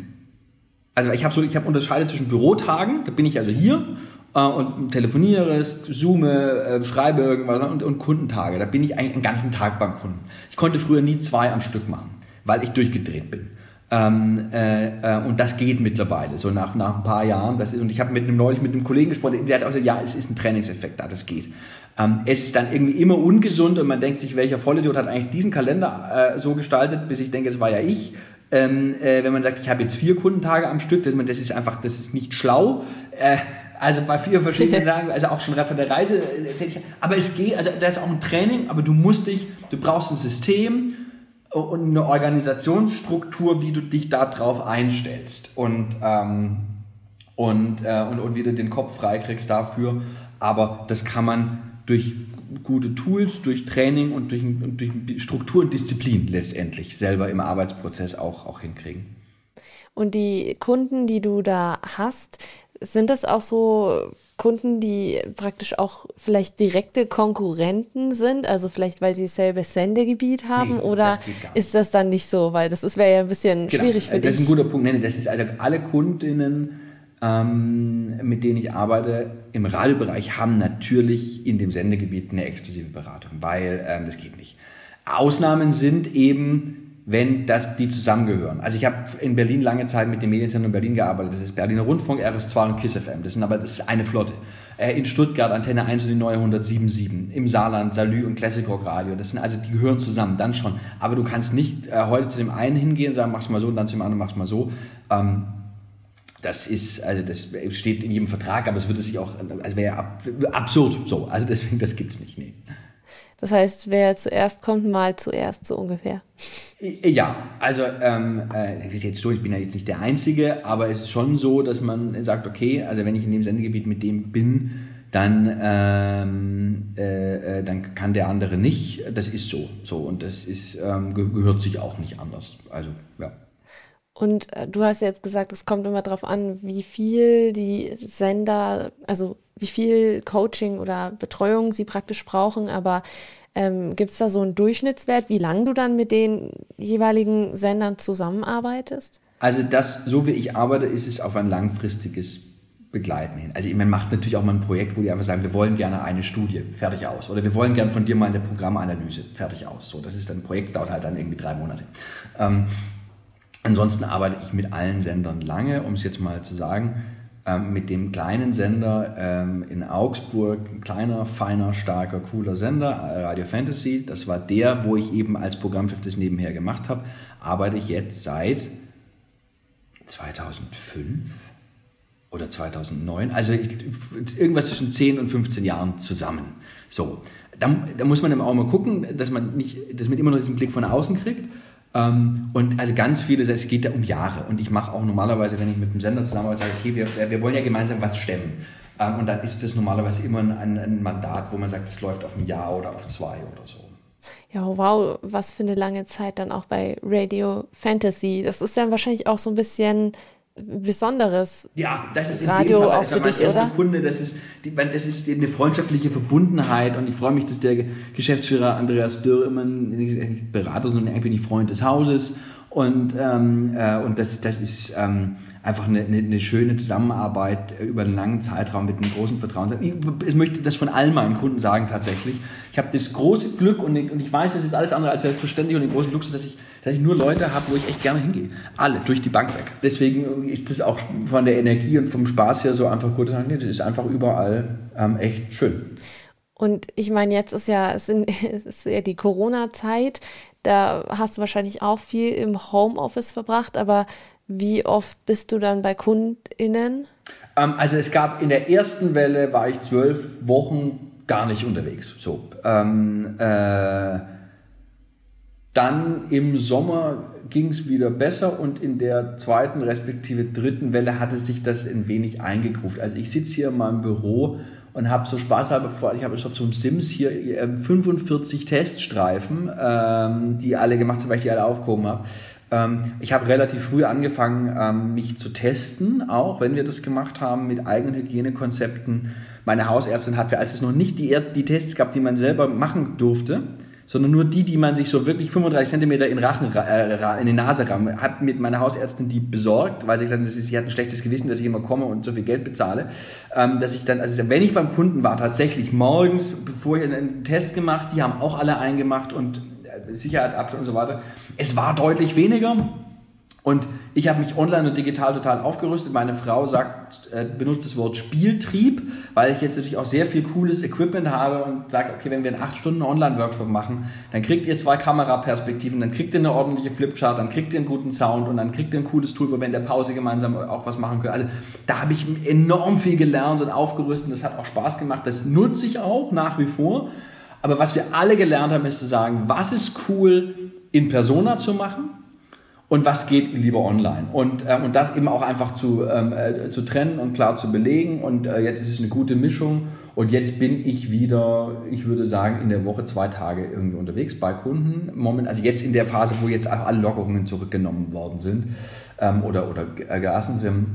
Also ich habe so, ich habe unterscheidet zwischen Bürotagen, da bin ich also hier äh, und telefoniere, zoome, äh, schreibe irgendwas und, und Kundentage. Da bin ich eigentlich einen ganzen Tag beim Kunden. Ich konnte früher nie zwei am Stück machen, weil ich durchgedreht bin. Ähm, äh, äh, und das geht mittlerweile, so nach, nach ein paar Jahren. Das ist, und ich habe mit einem neulich mit einem Kollegen gesprochen, der hat auch gesagt, ja, es ist ein Trainingseffekt da, das geht. Ähm, es ist dann irgendwie immer ungesund und man denkt sich, welcher Vollidiot hat eigentlich diesen Kalender äh, so gestaltet, bis ich denke, es war ja ich. Ähm, äh, wenn man sagt, ich habe jetzt vier Kundentage am Stück, das, das ist einfach, das ist nicht schlau. Äh, also bei vier verschiedenen Tagen, also auch schon von der Reise. Äh, aber es geht, also da ist auch ein Training, aber du musst dich, du brauchst ein System und eine Organisationsstruktur, wie du dich darauf einstellst und, ähm, und, äh, und, und wie du den Kopf freikriegst dafür. Aber das kann man durch gute Tools, durch Training und durch, und durch Struktur und Disziplin letztendlich selber im Arbeitsprozess auch, auch hinkriegen. Und die Kunden, die du da hast, sind das auch so Kunden, die praktisch auch vielleicht direkte Konkurrenten sind? Also vielleicht, weil sie selber Sendegebiet haben? Nee, oder das ist das dann nicht so? Weil das wäre ja ein bisschen genau, schwierig für das dich. Das ist ein guter Punkt. Nee, das ist also alle Kundinnen, ähm, mit denen ich arbeite im Radiobereich, haben natürlich in dem Sendegebiet eine exklusive Beratung, weil ähm, das geht nicht. Ausnahmen sind eben wenn das die zusammengehören. Also ich habe in Berlin lange Zeit mit dem Medienzentrum Berlin gearbeitet. Das ist Berliner Rundfunk, RS2 und KISS FM. Das sind aber das ist eine Flotte. Äh, in Stuttgart Antenne 1 und die neue 107.7. Im Saarland Salü und Classic Rock Radio. Das sind also die gehören zusammen, dann schon. Aber du kannst nicht äh, heute zu dem einen hingehen und sagen, mach's mal so und dann zu dem anderen mach's mal so. Ähm, das ist, also das steht in jedem Vertrag, aber es würde sich auch, also wäre ab, absurd so. Also deswegen, das gibt's nicht, nee. Das heißt, wer zuerst kommt, mal zuerst so ungefähr. Ja, also ähm, äh, ist jetzt so, ich bin ja jetzt nicht der Einzige, aber es ist schon so, dass man sagt, okay, also wenn ich in dem Sendegebiet mit dem bin, dann, ähm, äh, äh dann kann der andere nicht. Das ist so, so und das ist ähm, gehört sich auch nicht anders. Also ja. Und äh, du hast ja jetzt gesagt, es kommt immer darauf an, wie viel die Sender, also wie viel Coaching oder Betreuung sie praktisch brauchen, aber ähm, gibt es da so einen Durchschnittswert, wie lange du dann mit den jeweiligen Sendern zusammenarbeitest? Also das, so wie ich arbeite, ist es auf ein langfristiges Begleiten hin. Also man macht natürlich auch mal ein Projekt, wo die einfach sagen, wir wollen gerne eine Studie, fertig aus. Oder wir wollen gerne von dir mal eine Programmanalyse, fertig aus. So, das ist dann ein Projekt, dauert halt dann irgendwie drei Monate. Ähm, Ansonsten arbeite ich mit allen Sendern lange, um es jetzt mal zu sagen. Ähm, mit dem kleinen Sender ähm, in Augsburg, ein kleiner, feiner, starker, cooler Sender, äh, Radio Fantasy, das war der, wo ich eben als Programmchef das nebenher gemacht habe, arbeite ich jetzt seit 2005 oder 2009, also ich, irgendwas zwischen 10 und 15 Jahren zusammen. So, da, da muss man dann auch mal gucken, dass man nicht, dass man immer noch diesen Blick von außen kriegt und also ganz viele, es geht da um Jahre. Und ich mache auch normalerweise, wenn ich mit dem Sender zusammenarbeite, sage, okay, wir, wir wollen ja gemeinsam was stemmen. Ähm, und dann ist das normalerweise immer ein, ein Mandat, wo man sagt, es läuft auf ein Jahr oder auf zwei oder so. Ja, wow, was für eine lange Zeit dann auch bei Radio Fantasy. Das ist dann wahrscheinlich auch so ein bisschen Besonderes. Ja, das ist Radio auch für dich, oder? Kunde, das ist, das ist eine freundschaftliche Verbundenheit und ich freue mich, dass der Geschäftsführer Andreas Dürr immer ein Berater, sondern eigentlich bin ich Freund des Hauses und, ähm, äh, und das, das ist ähm, einfach eine, eine, eine, schöne Zusammenarbeit über einen langen Zeitraum mit einem großen Vertrauen. Ich, möchte das von allen meinen Kunden sagen tatsächlich. Ich habe das große Glück und ich, und ich weiß, das ist alles andere als selbstverständlich und den großen Luxus, dass ich, dass ich nur Leute habe, wo ich echt gerne hingehe. Alle, durch die Bank weg. Deswegen ist das auch von der Energie und vom Spaß her so einfach gut. Nee, das ist einfach überall ähm, echt schön. Und ich meine, jetzt ist ja, es, ist ja die Corona-Zeit. Da hast du wahrscheinlich auch viel im Homeoffice verbracht, aber wie oft bist du dann bei KundInnen? Ähm, also es gab in der ersten Welle war ich zwölf Wochen gar nicht unterwegs. So. Ähm, äh, dann im Sommer ging es wieder besser und in der zweiten respektive dritten Welle hatte sich das ein wenig eingegruft. Also ich sitze hier in meinem Büro und habe so spaßhalber vor, ich habe auf so einem Sims hier 45 ähm, Teststreifen, ähm, die alle gemacht sind, weil ich die alle aufgehoben habe. Ähm, ich habe relativ früh angefangen, ähm, mich zu testen, auch wenn wir das gemacht haben mit eigenen Hygienekonzepten. Meine Hausärztin hat, als es noch nicht die, die Tests gab, die man selber machen durfte, sondern nur die, die man sich so wirklich 35 Zentimeter in Rachen, äh, in die Nase rammt, hat mit meiner Hausärztin die besorgt, weil sie gesagt hat, sie hat ein schlechtes Gewissen, dass ich immer komme und so viel Geld bezahle, ähm, dass ich dann, also wenn ich beim Kunden war, tatsächlich morgens, bevor ich einen Test gemacht, die haben auch alle eingemacht und Sicherheitsabstand und so weiter. Es war deutlich weniger, Und ich habe mich online und digital total aufgerüstet. Meine Frau sagt, äh, benutzt das Wort Spieltrieb, weil ich jetzt natürlich auch sehr viel cooles Equipment habe und sage, okay, wenn wir einen 8 Stunden Online-Workshop machen, dann kriegt ihr zwei Kameraperspektiven, dann kriegt ihr eine ordentliche Flipchart, dann kriegt ihr einen guten Sound und dann kriegt ihr ein cooles Tool, wo wir in der Pause gemeinsam auch was machen können. Also da habe ich enorm viel gelernt und aufgerüstet. Das hat auch Spaß gemacht. Das nutze ich auch nach wie vor. Aber was wir alle gelernt haben, ist zu sagen, was ist cool in Persona zu machen und was geht lieber online. Und, äh, und das eben auch einfach zu, ähm, äh, zu trennen und klar zu belegen. Und äh, jetzt ist es eine gute Mischung. Und jetzt bin ich wieder, ich würde sagen, in der Woche zwei Tage irgendwie unterwegs bei Kunden. Moment, also jetzt in der Phase, wo jetzt alle Lockerungen zurückgenommen worden sind ähm, oder, oder gelassen sind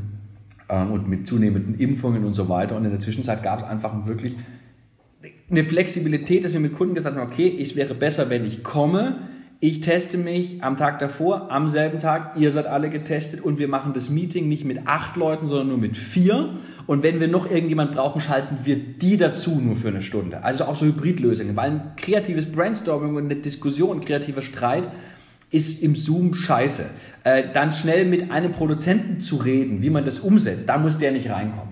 ähm, und mit zunehmenden Impfungen und so weiter. Und in der Zwischenzeit gab es einfach wirklich eine Flexibilität, dass wir mit Kunden gesagt haben, okay, es wäre besser, wenn ich komme ich teste mich am Tag davor, am selben Tag, ihr seid alle getestet und wir machen das Meeting nicht mit acht Leuten, sondern nur mit vier. Und wenn wir noch irgendjemand brauchen, schalten wir die dazu nur für eine Stunde. Also auch so Hybridlösungen, weil ein kreatives Brainstorming und eine Diskussion, ein kreativer Streit ist im Zoom scheiße. Äh, dann schnell mit einem Produzenten zu reden, wie man das umsetzt, da muss der nicht reinkommen.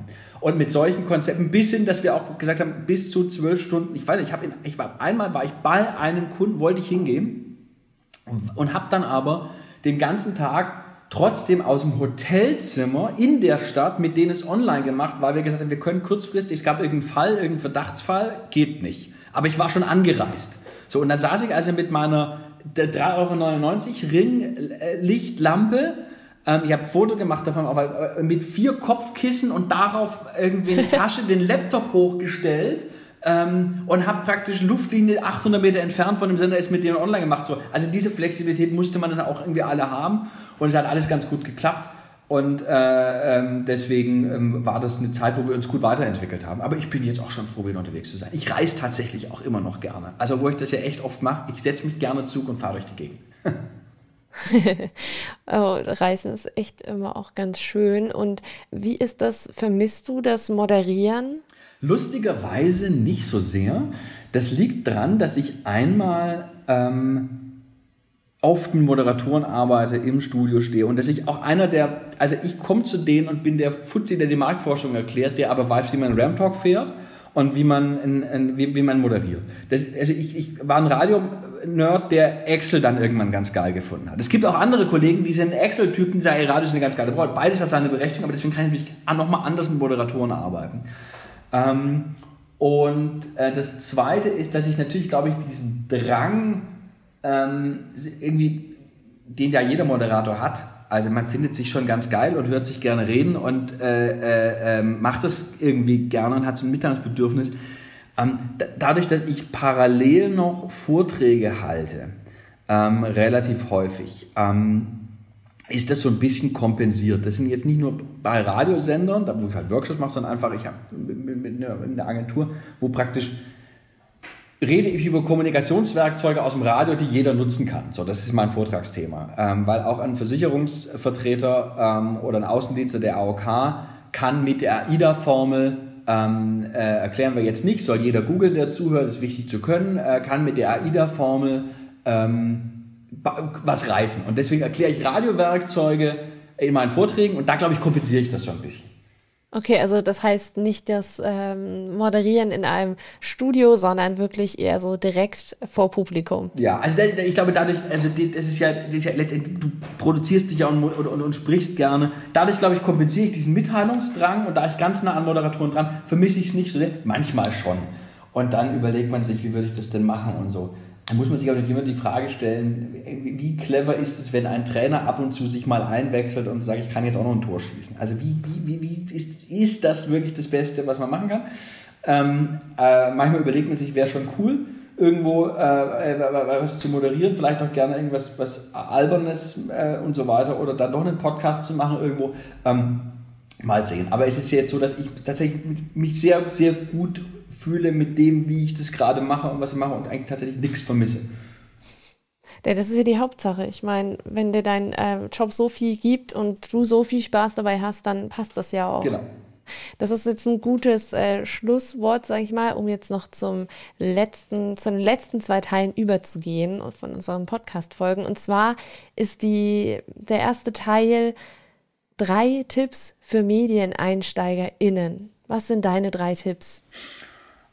Und mit solchen Konzepten, bis hin, dass wir auch gesagt haben, bis zu zwölf Stunden, ich weiß, ich habe, ich war einmal war ich bei einem Kunden, wollte ich hingehen und habe dann aber den ganzen Tag trotzdem aus dem Hotelzimmer in der Stadt mit denen es online gemacht, weil wir gesagt haben, wir können kurzfristig, es gab irgendeinen Fall, irgendeinen Verdachtsfall, geht nicht. Aber ich war schon angereist. So, und dann saß ich also mit meiner 3,99 Euro Ringlichtlampe. Ähm, ich habe ein Foto gemacht davon, äh, mit vier Kopfkissen und darauf irgendwie eine Tasche den Laptop hochgestellt ähm, und habe praktisch Luftlinie 800 Meter entfernt von dem Sender ist mit denen online gemacht. So. Also diese Flexibilität musste man dann auch irgendwie alle haben und es hat alles ganz gut geklappt. Und äh, ähm, deswegen ähm, war das eine Zeit, wo wir uns gut weiterentwickelt haben. Aber ich bin jetzt auch schon froh, wieder unterwegs zu sein. Ich reise tatsächlich auch immer noch gerne. Also wo ich das ja echt oft mache, ich setze mich gerne Zug und fahre durch die Gegend. oh, Reisen ist echt immer auch ganz schön. Und wie ist das, vermisst du das Moderieren? Lustigerweise nicht so sehr. Das liegt daran, dass ich einmal ähm, oft mit Moderatoren arbeite, im Studio stehe und dass ich auch einer der, also ich komme zu denen und bin der Fuzzi, der die Marktforschung erklärt, der aber weiß, wie man Ram Talk fährt und wie man, in, in, wie, wie, man moderiert. Das, also ich, ich war ein Radio-Nerd, der Excel dann irgendwann ganz geil gefunden hat. Es gibt auch andere Kollegen, die sind Excel-Typen, die sagen, Radio ist eine ganz geile Brot. Beides hat seine Berechtigung, aber deswegen kann ich natürlich nochmal anders mit Moderatoren arbeiten. Ähm, und äh, das Zweite ist, dass ich natürlich, glaube ich, diesen Drang ähm, irgendwie, den ja jeder Moderator hat, also man findet sich schon ganz geil und hört sich gerne reden und äh, äh, ähm, macht das irgendwie gerne und hat so ein Mitteilungsbedürfnis. Ähm, dadurch, dass ich parallel noch Vorträge halte, ähm, relativ häufig, ähm, ist das so ein bisschen kompensiert. Das sind jetzt nicht nur bei Radiosendern, da wo ich halt Workshops mache, sondern einfach, ich habe mit, einer Agentur, wo praktisch rede ich über Kommunikationswerkzeuge aus dem Radio, die jeder nutzen kann. So, das ist mein Vortragsthema. Ähm, weil auch ein Versicherungsvertreter ähm, oder ein Außendienstler der AOK kann mit der AIDA-Formel ähm, äh, erklären wir jetzt nicht, soll jeder googeln, der zuhört, ist wichtig zu können, äh, kann mit der AIDA-Formel ähm, was reißen. Und deswegen erkläre ich Radiowerkzeuge in meinen Vorträgen und da, glaube ich, kompensiere ich das schon ein bisschen. Okay, also das heißt nicht das ähm, Moderieren in einem Studio, sondern wirklich eher so direkt vor Publikum. Ja, also ich glaube dadurch, also das ist ja, das ist ja letztendlich, du produzierst dich ja und, und, und, und sprichst gerne. Dadurch, glaube ich, kompensiere ich diesen Mitteilungsdrang und da ich ganz nah an Moderatoren dran, vermisse ich es nicht so sehr. Manchmal schon. Und dann überlegt man sich, wie würde ich das denn machen und so. Da muss man sich aber immer die Frage stellen, wie clever ist es, wenn ein Trainer ab und zu sich mal einwechselt und sagt, ich kann jetzt auch noch ein Tor schießen. Also wie, wie, wie, wie ist, ist das wirklich das Beste, was man machen kann? Ähm, äh, manchmal überlegt man sich, wäre schon cool, irgendwo äh, äh, was zu moderieren, vielleicht auch gerne irgendwas was Albernes äh, und so weiter oder dann doch einen Podcast zu machen irgendwo. Ähm, mal sehen. Aber es ist jetzt so, dass ich tatsächlich mich sehr, sehr gut fühle mit dem, wie ich das gerade mache und was ich mache und eigentlich tatsächlich nichts vermisse. Ja, das ist ja die Hauptsache. Ich meine, wenn dir dein äh, Job so viel gibt und du so viel Spaß dabei hast, dann passt das ja auch. Genau. Das ist jetzt ein gutes äh, Schlusswort, sage ich mal, um jetzt noch zum letzten, zu den letzten zwei Teilen überzugehen von unseren Podcast-Folgen. Und zwar ist die, der erste Teil drei Tipps für MedieneinsteigerInnen. Was sind deine drei Tipps?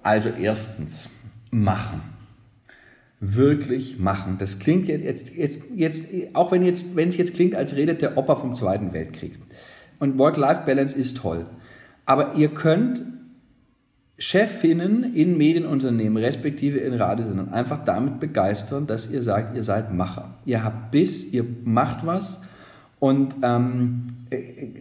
Also erstens, machen. Wirklich machen. Das klingt jetzt, jetzt, jetzt auch wenn jetzt, es jetzt klingt, als redet der Opa vom Zweiten Weltkrieg. Und Work-Life-Balance ist toll. Aber ihr könnt Chefinnen in Medienunternehmen, respektive in Radiosendern, einfach damit begeistern, dass ihr sagt, ihr seid Macher. Ihr habt Biss, ihr macht was. Und ähm,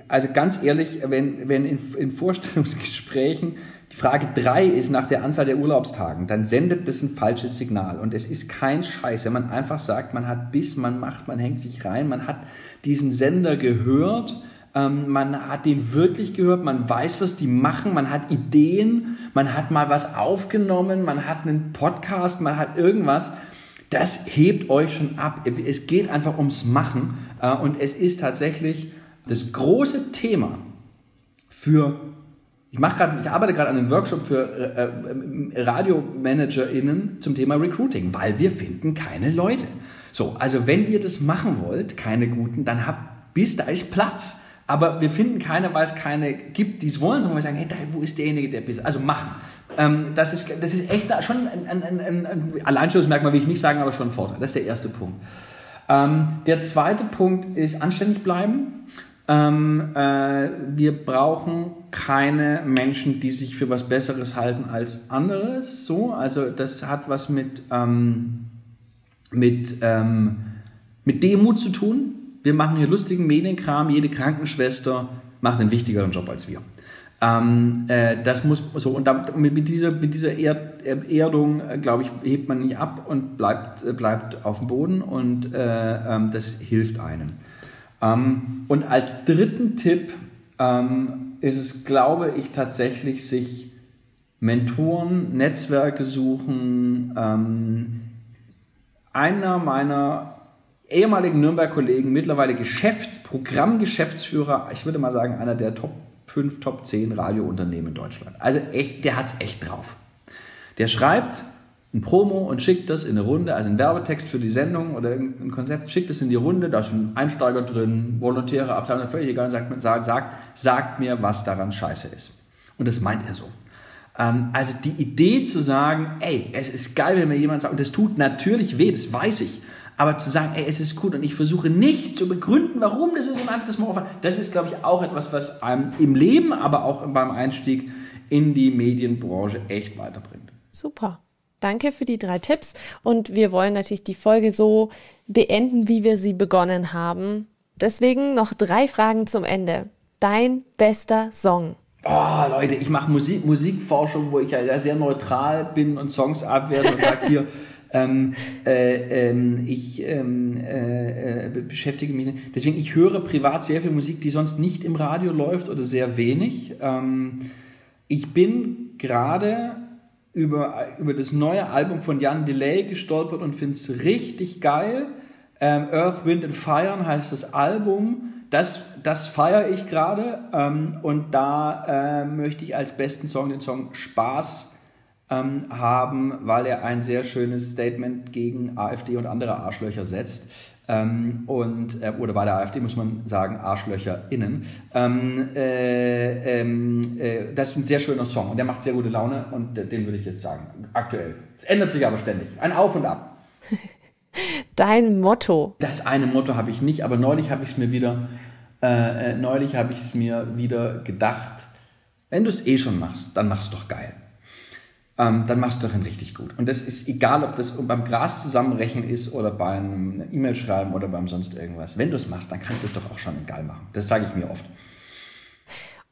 also ganz ehrlich, wenn, wenn in, in Vorstellungsgesprächen die Frage 3 ist nach der Anzahl der Urlaubstagen, dann sendet das ein falsches Signal. Und es ist kein Scheiß, wenn man einfach sagt, man hat Biss, man macht, man hängt sich rein, man hat diesen Sender gehört, ähm, man hat den wirklich gehört, man weiß, was die machen, man hat Ideen, man hat mal was aufgenommen, man hat einen Podcast, man hat irgendwas. Das hebt euch schon ab. Es geht einfach ums Machen. Äh, und es ist tatsächlich das große Thema für ich, mache grad, ich arbeite gerade an einem Workshop für äh, äh, RadiomanagerInnen zum Thema Recruiting, weil wir finden keine Leute. So, also wenn ihr das machen wollt, keine guten, dann habt bis da ist Platz. Aber wir finden keine, weil es keine gibt, die es wollen, sondern wir sagen, hey, da, wo ist derjenige, der bis. Also machen. Ähm, das, ist, das ist echt schon ein, ein, ein, ein, ein Alleinstellungsmerkmal, will ich nicht sagen, aber schon ein Vorteil. Das ist der erste Punkt. Ähm, der zweite Punkt ist anständig bleiben. Ähm, äh, wir brauchen keine Menschen, die sich für was Besseres halten als anderes. So, also das hat was mit, ähm, mit, ähm, mit Demut zu tun. Wir machen hier lustigen Medienkram. Jede Krankenschwester macht einen wichtigeren Job als wir. Ähm, äh, das muss so und damit, mit dieser, mit dieser Erd, Erdung, äh, glaube ich, hebt man nicht ab und bleibt, äh, bleibt auf dem Boden und äh, ähm, das hilft einem. Ähm, und als dritten Tipp ähm, ist es, glaube ich, tatsächlich sich Mentoren, Netzwerke suchen. Ähm, einer meiner ehemaligen Nürnberg-Kollegen, mittlerweile Geschäft, Programmgeschäftsführer, ich würde mal sagen, einer der Top 5, Top 10 Radiounternehmen in Deutschland. Also echt, der hat es echt drauf. Der schreibt ein Promo und schickt das in eine Runde, also ein Werbetext für die Sendung oder irgendein Konzept, schickt es in die Runde, da ist ein Einsteiger drin, Volontäre, Abteilung, völlig egal, sagt, sagt, sagt, sagt mir, was daran scheiße ist. Und das meint er so. Ähm, also die Idee zu sagen, ey, es ist geil, wenn mir jemand sagt, und das tut natürlich weh, das weiß ich, aber zu sagen, ey, es ist gut und ich versuche nicht zu begründen, warum das ist einfach das mal das ist, glaube ich, auch etwas, was einem im Leben, aber auch beim Einstieg in die Medienbranche echt weiterbringt. Super. Danke für die drei Tipps und wir wollen natürlich die Folge so beenden, wie wir sie begonnen haben. Deswegen noch drei Fragen zum Ende. Dein bester Song. Oh, Leute, ich mache Musik, Musikforschung, wo ich ja sehr neutral bin und Songs abwerte und sage hier, ähm, äh, ähm, ich ähm, äh, äh, beschäftige mich. Deswegen, ich höre privat sehr viel Musik, die sonst nicht im Radio läuft oder sehr wenig. Ähm, ich bin gerade über, über das neue Album von Jan Delay gestolpert und finde es richtig geil. Ähm, Earth, Wind and Fire heißt das Album. Das, das feiere ich gerade ähm, und da äh, möchte ich als besten Song den Song Spaß ähm, haben, weil er ein sehr schönes Statement gegen AfD und andere Arschlöcher setzt. Ähm, und, äh, oder bei der AfD muss man sagen, ArschlöcherInnen. Ähm, äh, ähm, äh, das ist ein sehr schöner Song und der macht sehr gute Laune und den würde ich jetzt sagen, aktuell. Es ändert sich aber ständig. Ein Auf und Ab. Dein Motto. Das eine Motto habe ich nicht, aber neulich habe ich es mir wieder, äh, äh, neulich habe ich es mir wieder gedacht, wenn du es eh schon machst, dann mach's doch geil ähm, dann machst du darin richtig gut. Und das ist egal, ob das beim Gras zusammenrechnen ist oder beim E-Mail schreiben oder beim sonst irgendwas. Wenn du es machst, dann kannst du es doch auch schon egal machen. Das sage ich mir oft.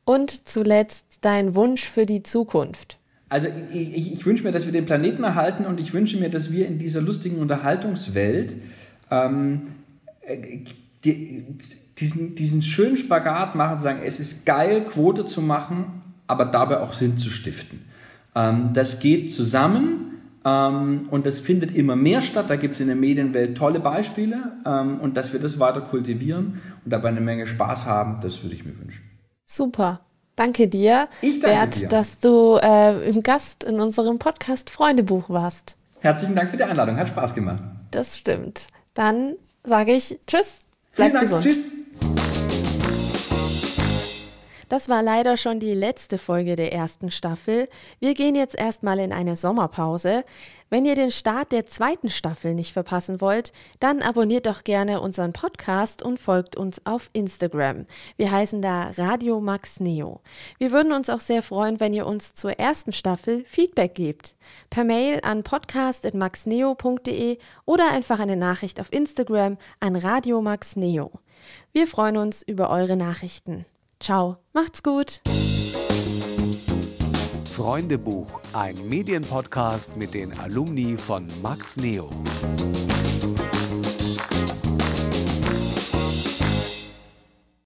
Und zuletzt dein Wunsch für die Zukunft. Also ich, ich, ich wünsche mir, dass wir den Planeten erhalten und ich wünsche mir, dass wir in dieser lustigen Unterhaltungswelt ähm, äh, die, diesen, diesen schönen Spagat machen, zu sagen, es ist geil, Quote zu machen, aber dabei auch Sinn zu stiften. Ähm, das geht zusammen ähm, und das findet immer mehr statt. Da gibt es in der Medienwelt tolle Beispiele ähm, und dass wir das weiter kultivieren und dabei eine Menge Spaß haben, das würde ich mir wünschen. Super. Danke dir, Ich danke Bert, dir. dass du äh, im Gast in unserem Podcast Freundebuch warst. Herzlichen Dank für die Einladung, hat Spaß gemacht. Das stimmt. Dann sage ich Tschüss, Vielen bleib Dank, gesund. tschüss. Das war leider schon die letzte Folge der ersten Staffel. Wir gehen jetzt erstmal in eine Sommerpause. Wenn ihr den Start der zweiten Staffel nicht verpassen wollt, dann abonniert doch gerne unseren Podcast und folgt uns auf Instagram. Wir heißen da Radio Max Neo. Wir würden uns auch sehr freuen, wenn ihr uns zur ersten Staffel Feedback gebt. Per Mail an podcast.maxneo.de oder einfach eine Nachricht auf Instagram an Radio Max Neo. Wir freuen uns über eure Nachrichten. Ciao, macht's gut. Freundebuch, ein Medienpodcast mit den Alumni von Max Neo.